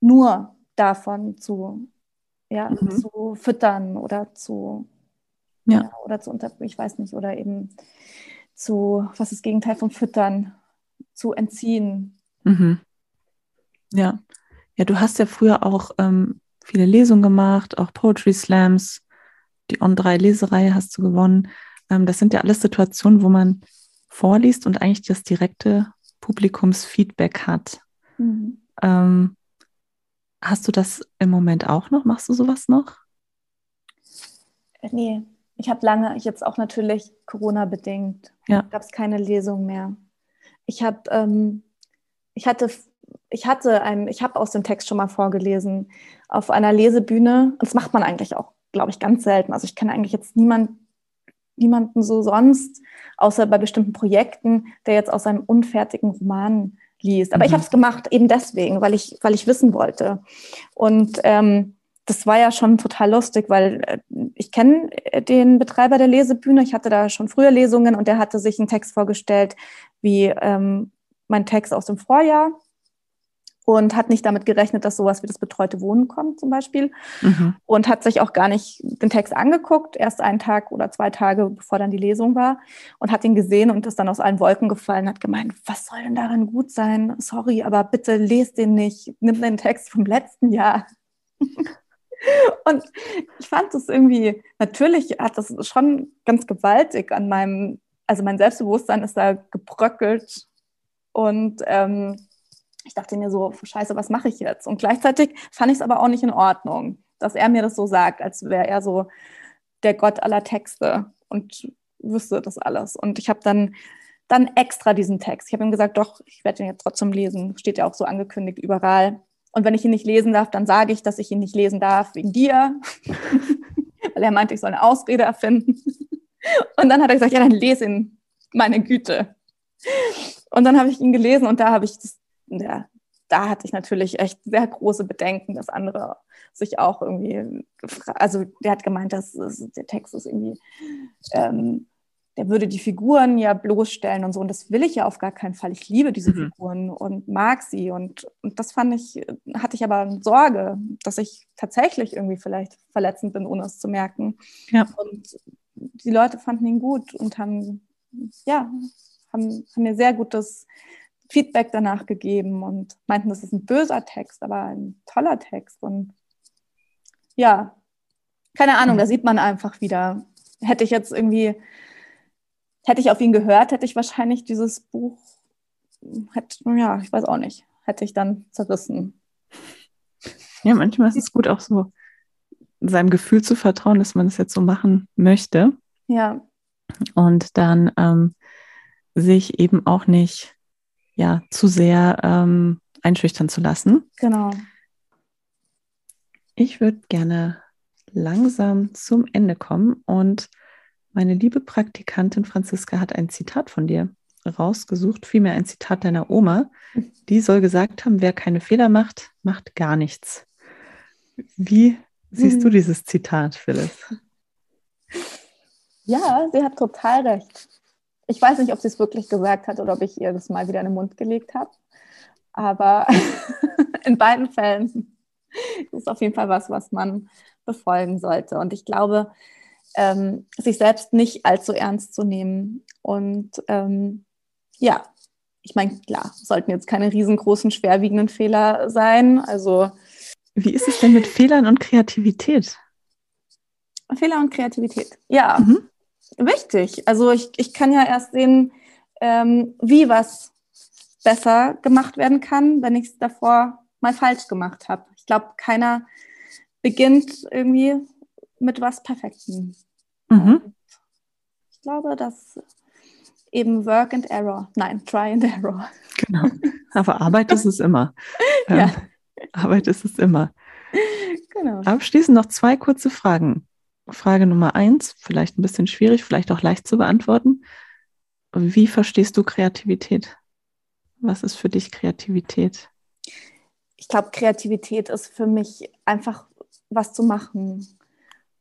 nur davon zu, ja, mhm. zu füttern oder zu ja. Oder zu unter, ich weiß nicht, oder eben zu, was ist das Gegenteil vom Füttern, zu entziehen. Mhm. Ja. Ja, du hast ja früher auch ähm, viele Lesungen gemacht, auch Poetry Slams, die On3-Leserei hast du gewonnen. Ähm, das sind ja alles Situationen, wo man vorliest und eigentlich das direkte Publikumsfeedback hat. Mhm. Ähm, hast du das im Moment auch noch? Machst du sowas noch? Nee, ich habe lange, jetzt auch natürlich Corona-bedingt, ja. gab es keine Lesung mehr. Ich habe, ähm, ich hatte, ich hatte ein, ich habe aus dem Text schon mal vorgelesen auf einer Lesebühne. Und das macht man eigentlich auch, glaube ich, ganz selten. Also ich kenne eigentlich jetzt niemand, niemanden so sonst, außer bei bestimmten Projekten, der jetzt aus einem unfertigen Roman liest. Aber mhm. ich habe es gemacht eben deswegen, weil ich, weil ich wissen wollte. Und ähm, das war ja schon total lustig, weil äh, ich kenne äh, den Betreiber der Lesebühne. Ich hatte da schon früher Lesungen und der hatte sich einen Text vorgestellt wie ähm, mein Text aus dem Vorjahr und hat nicht damit gerechnet, dass sowas wie das betreute Wohnen kommt zum Beispiel mhm. und hat sich auch gar nicht den Text angeguckt, erst einen Tag oder zwei Tage, bevor dann die Lesung war und hat ihn gesehen und ist dann aus allen Wolken gefallen, hat gemeint, was soll denn daran gut sein? Sorry, aber bitte lest den nicht, nimm den Text vom letzten Jahr. Und ich fand das irgendwie, natürlich hat das schon ganz gewaltig an meinem, also mein Selbstbewusstsein ist da gebröckelt. Und ähm, ich dachte mir so, scheiße, was mache ich jetzt? Und gleichzeitig fand ich es aber auch nicht in Ordnung, dass er mir das so sagt, als wäre er so der Gott aller Texte und wüsste das alles. Und ich habe dann, dann extra diesen Text, ich habe ihm gesagt, doch, ich werde ihn jetzt trotzdem lesen, steht ja auch so angekündigt überall. Und wenn ich ihn nicht lesen darf, dann sage ich, dass ich ihn nicht lesen darf wegen dir, weil er meinte, ich soll eine Ausrede erfinden. Und dann hat er gesagt, ja, dann lese ihn, meine Güte. Und dann habe ich ihn gelesen und da habe ich das, ja, da hatte ich natürlich echt sehr große Bedenken, dass andere sich auch irgendwie, also der hat gemeint, dass, der Text ist irgendwie ähm, der würde die Figuren ja bloßstellen und so. Und das will ich ja auf gar keinen Fall. Ich liebe diese mhm. Figuren und mag sie. Und, und das fand ich, hatte ich aber Sorge, dass ich tatsächlich irgendwie vielleicht verletzend bin, ohne es zu merken. Ja. Und die Leute fanden ihn gut und haben, ja, haben, haben mir sehr gutes Feedback danach gegeben und meinten, das ist ein böser Text, aber ein toller Text. Und ja, keine Ahnung, da sieht man einfach wieder, hätte ich jetzt irgendwie hätte ich auf ihn gehört, hätte ich wahrscheinlich dieses Buch, hätte, ja, ich weiß auch nicht, hätte ich dann zerrissen. Ja, manchmal ist es gut, auch so seinem Gefühl zu vertrauen, dass man es das jetzt so machen möchte. Ja. Und dann ähm, sich eben auch nicht ja, zu sehr ähm, einschüchtern zu lassen. Genau. Ich würde gerne langsam zum Ende kommen und meine liebe Praktikantin Franziska hat ein Zitat von dir rausgesucht, vielmehr ein Zitat deiner Oma. Die soll gesagt haben, wer keine Fehler macht, macht gar nichts. Wie siehst hm. du dieses Zitat, Phyllis? Ja, sie hat total recht. Ich weiß nicht, ob sie es wirklich gesagt hat oder ob ich ihr das mal wieder in den Mund gelegt habe. Aber in beiden Fällen ist es auf jeden Fall was, was man befolgen sollte. Und ich glaube, ähm, sich selbst nicht allzu ernst zu nehmen. Und ähm, ja, ich meine, klar, sollten jetzt keine riesengroßen, schwerwiegenden Fehler sein. Also wie ist es denn mit Fehlern und Kreativität? Fehler und Kreativität. Ja, mhm. Wichtig. Also ich, ich kann ja erst sehen, ähm, wie was besser gemacht werden kann, wenn ich es davor mal falsch gemacht habe. Ich glaube, keiner beginnt irgendwie mit was Perfektem. Mhm. Ich glaube, dass eben Work and Error, nein, Try and Error. Genau. Aber Arbeit ist es immer. ja. Ähm, Arbeit ist es immer. Genau. Abschließend noch zwei kurze Fragen. Frage Nummer eins, vielleicht ein bisschen schwierig, vielleicht auch leicht zu beantworten. Wie verstehst du Kreativität? Was ist für dich Kreativität? Ich glaube, Kreativität ist für mich einfach was zu machen.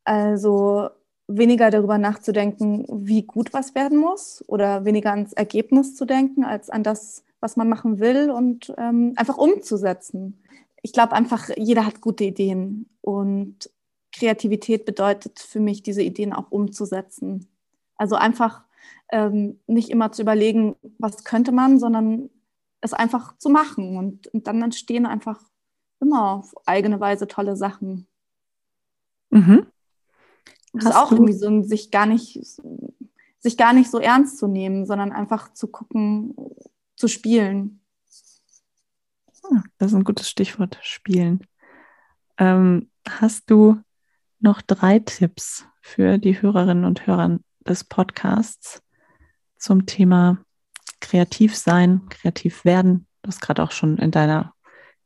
Also weniger darüber nachzudenken, wie gut was werden muss oder weniger ans Ergebnis zu denken, als an das, was man machen will und ähm, einfach umzusetzen ich glaube einfach, jeder hat gute Ideen und Kreativität bedeutet für mich, diese Ideen auch umzusetzen. Also einfach ähm, nicht immer zu überlegen, was könnte man, sondern es einfach zu machen. Und, und dann entstehen einfach immer auf eigene Weise tolle Sachen. Mhm. Das ist auch irgendwie so ein, sich gar nicht, sich gar nicht so ernst zu nehmen, sondern einfach zu gucken, zu spielen. Das ist ein gutes Stichwort, spielen. Ähm, hast du noch drei Tipps für die Hörerinnen und Hörer des Podcasts zum Thema kreativ sein, kreativ werden? Du hast gerade auch schon in deiner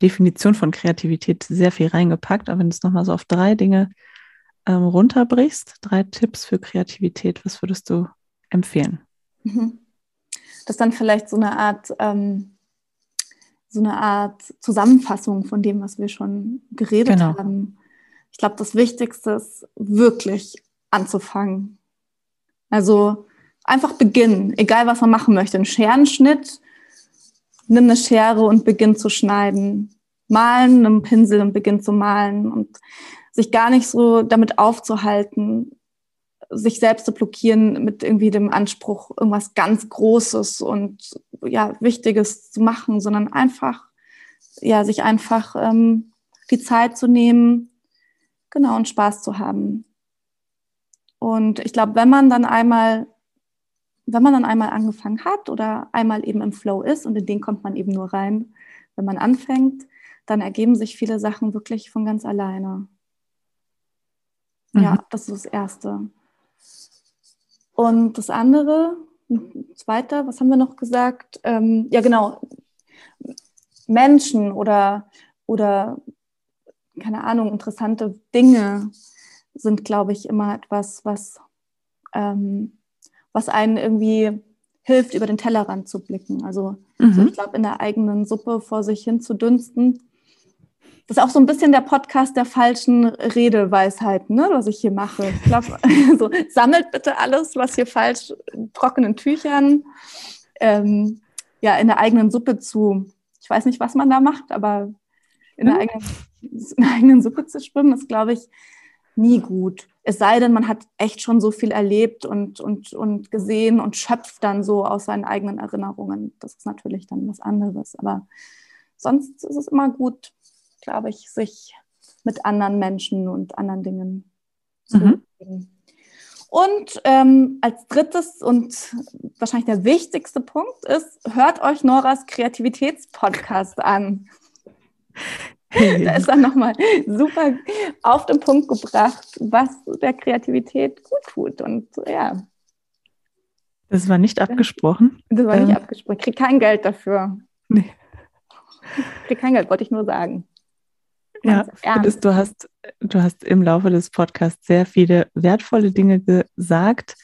Definition von Kreativität sehr viel reingepackt, aber wenn du es nochmal so auf drei Dinge ähm, runterbrichst, drei Tipps für Kreativität, was würdest du empfehlen? Mhm. Das ist dann vielleicht so eine Art ähm, so eine Art Zusammenfassung von dem, was wir schon geredet genau. haben. Ich glaube, das Wichtigste ist wirklich anzufangen. Also einfach beginnen, egal was man machen möchte. Ein Scherenschnitt, nimm eine Schere und beginn zu schneiden. Malen, nimm einen Pinsel und beginn zu malen und sich gar nicht so damit aufzuhalten, sich selbst zu blockieren mit irgendwie dem Anspruch, irgendwas ganz Großes und ja, Wichtiges zu machen, sondern einfach, ja, sich einfach ähm, die Zeit zu nehmen, genau, und Spaß zu haben. Und ich glaube, wenn man dann einmal, wenn man dann einmal angefangen hat oder einmal eben im Flow ist, und in den kommt man eben nur rein, wenn man anfängt, dann ergeben sich viele Sachen wirklich von ganz alleine. Mhm. Ja, das ist das Erste. Und das andere, zweiter, was haben wir noch gesagt? Ähm, ja, genau, Menschen oder, oder, keine Ahnung, interessante Dinge sind, glaube ich, immer etwas, was, ähm, was einen irgendwie hilft, über den Tellerrand zu blicken. Also, mhm. so, ich glaube, in der eigenen Suppe vor sich hin zu dünsten das ist auch so ein bisschen der Podcast der falschen Redeweisheiten, ne, was ich hier mache. Ich glaube, so, sammelt bitte alles, was hier falsch in trockenen Tüchern, ähm, ja, in der eigenen Suppe zu. Ich weiß nicht, was man da macht, aber in der, hm. eigenen, in der eigenen Suppe zu schwimmen, ist, glaube ich, nie gut. Es sei denn, man hat echt schon so viel erlebt und, und, und gesehen und schöpft dann so aus seinen eigenen Erinnerungen. Das ist natürlich dann was anderes. Aber sonst ist es immer gut, glaube ich, sich mit anderen Menschen und anderen Dingen zu mhm. Und ähm, als drittes und wahrscheinlich der wichtigste Punkt ist, hört euch Noras Kreativitätspodcast an. Da ist dann nochmal super auf den Punkt gebracht, was der Kreativität gut tut. Und ja. Das war nicht abgesprochen. Das war nicht ähm. abgesprochen. Ich kriege kein Geld dafür. Nee. Ich kriege kein Geld, wollte ich nur sagen. Ja, Phyllis, du hast, du hast im Laufe des Podcasts sehr viele wertvolle Dinge gesagt,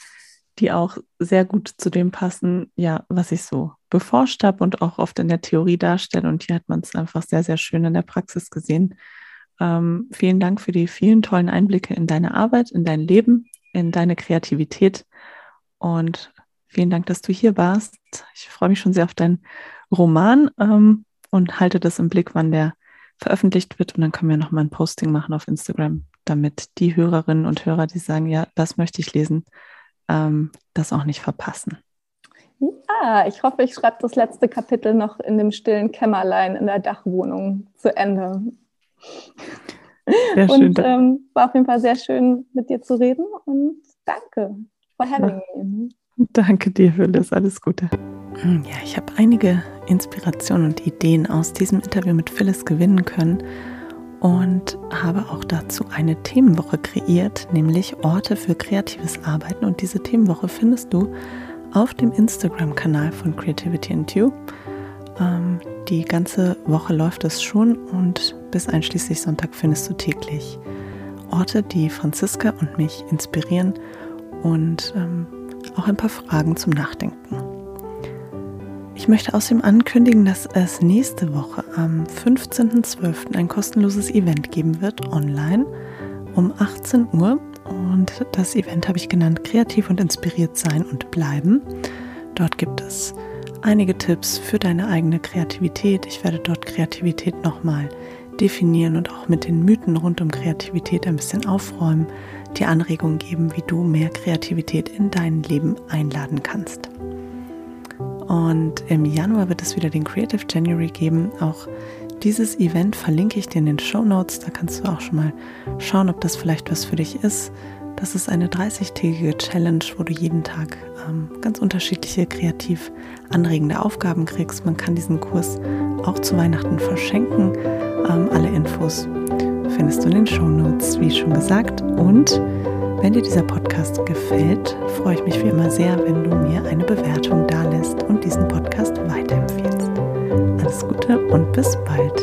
die auch sehr gut zu dem passen, ja, was ich so beforscht habe und auch oft in der Theorie darstelle. Und hier hat man es einfach sehr, sehr schön in der Praxis gesehen. Ähm, vielen Dank für die vielen tollen Einblicke in deine Arbeit, in dein Leben in deine Kreativität. Und vielen Dank, dass du hier warst. Ich freue mich schon sehr auf deinen Roman ähm, und halte das im Blick, wann der veröffentlicht wird. Und dann können wir nochmal ein Posting machen auf Instagram, damit die Hörerinnen und Hörer, die sagen, ja, das möchte ich lesen, ähm, das auch nicht verpassen. Ja, ich hoffe, ich schreibe das letzte Kapitel noch in dem stillen Kämmerlein in der Dachwohnung zu Ende. Sehr schön. Und ähm, war auf jeden Fall sehr schön, mit dir zu reden und danke for having ja. me. Danke dir für das. Alles Gute. Hm, ja, ich habe einige Inspirationen und Ideen aus diesem Interview mit Phyllis gewinnen können und habe auch dazu eine Themenwoche kreiert, nämlich Orte für kreatives Arbeiten. Und diese Themenwoche findest du auf dem Instagram-Kanal von Creativity and You. Ähm, die ganze Woche läuft es schon und bis einschließlich Sonntag findest du täglich Orte, die Franziska und mich inspirieren und ähm, auch ein paar Fragen zum Nachdenken. Ich möchte außerdem ankündigen, dass es nächste Woche am 15.12. ein kostenloses Event geben wird, online um 18 Uhr. Und das Event habe ich genannt Kreativ und inspiriert sein und bleiben. Dort gibt es einige Tipps für deine eigene Kreativität. Ich werde dort Kreativität nochmal definieren und auch mit den Mythen rund um Kreativität ein bisschen aufräumen, dir Anregungen geben, wie du mehr Kreativität in dein Leben einladen kannst. Und im Januar wird es wieder den Creative January geben. Auch dieses Event verlinke ich dir in den Show Notes. Da kannst du auch schon mal schauen, ob das vielleicht was für dich ist. Das ist eine 30-tägige Challenge, wo du jeden Tag ähm, ganz unterschiedliche kreativ anregende Aufgaben kriegst. Man kann diesen Kurs auch zu Weihnachten verschenken. Ähm, alle Infos findest du in den Show Notes, wie schon gesagt. Und wenn dir dieser Podcast gefällt, freue ich mich wie immer sehr, wenn du mir eine Bewertung dalässt und diesen Podcast weiterempfiehlst. Alles Gute und bis bald.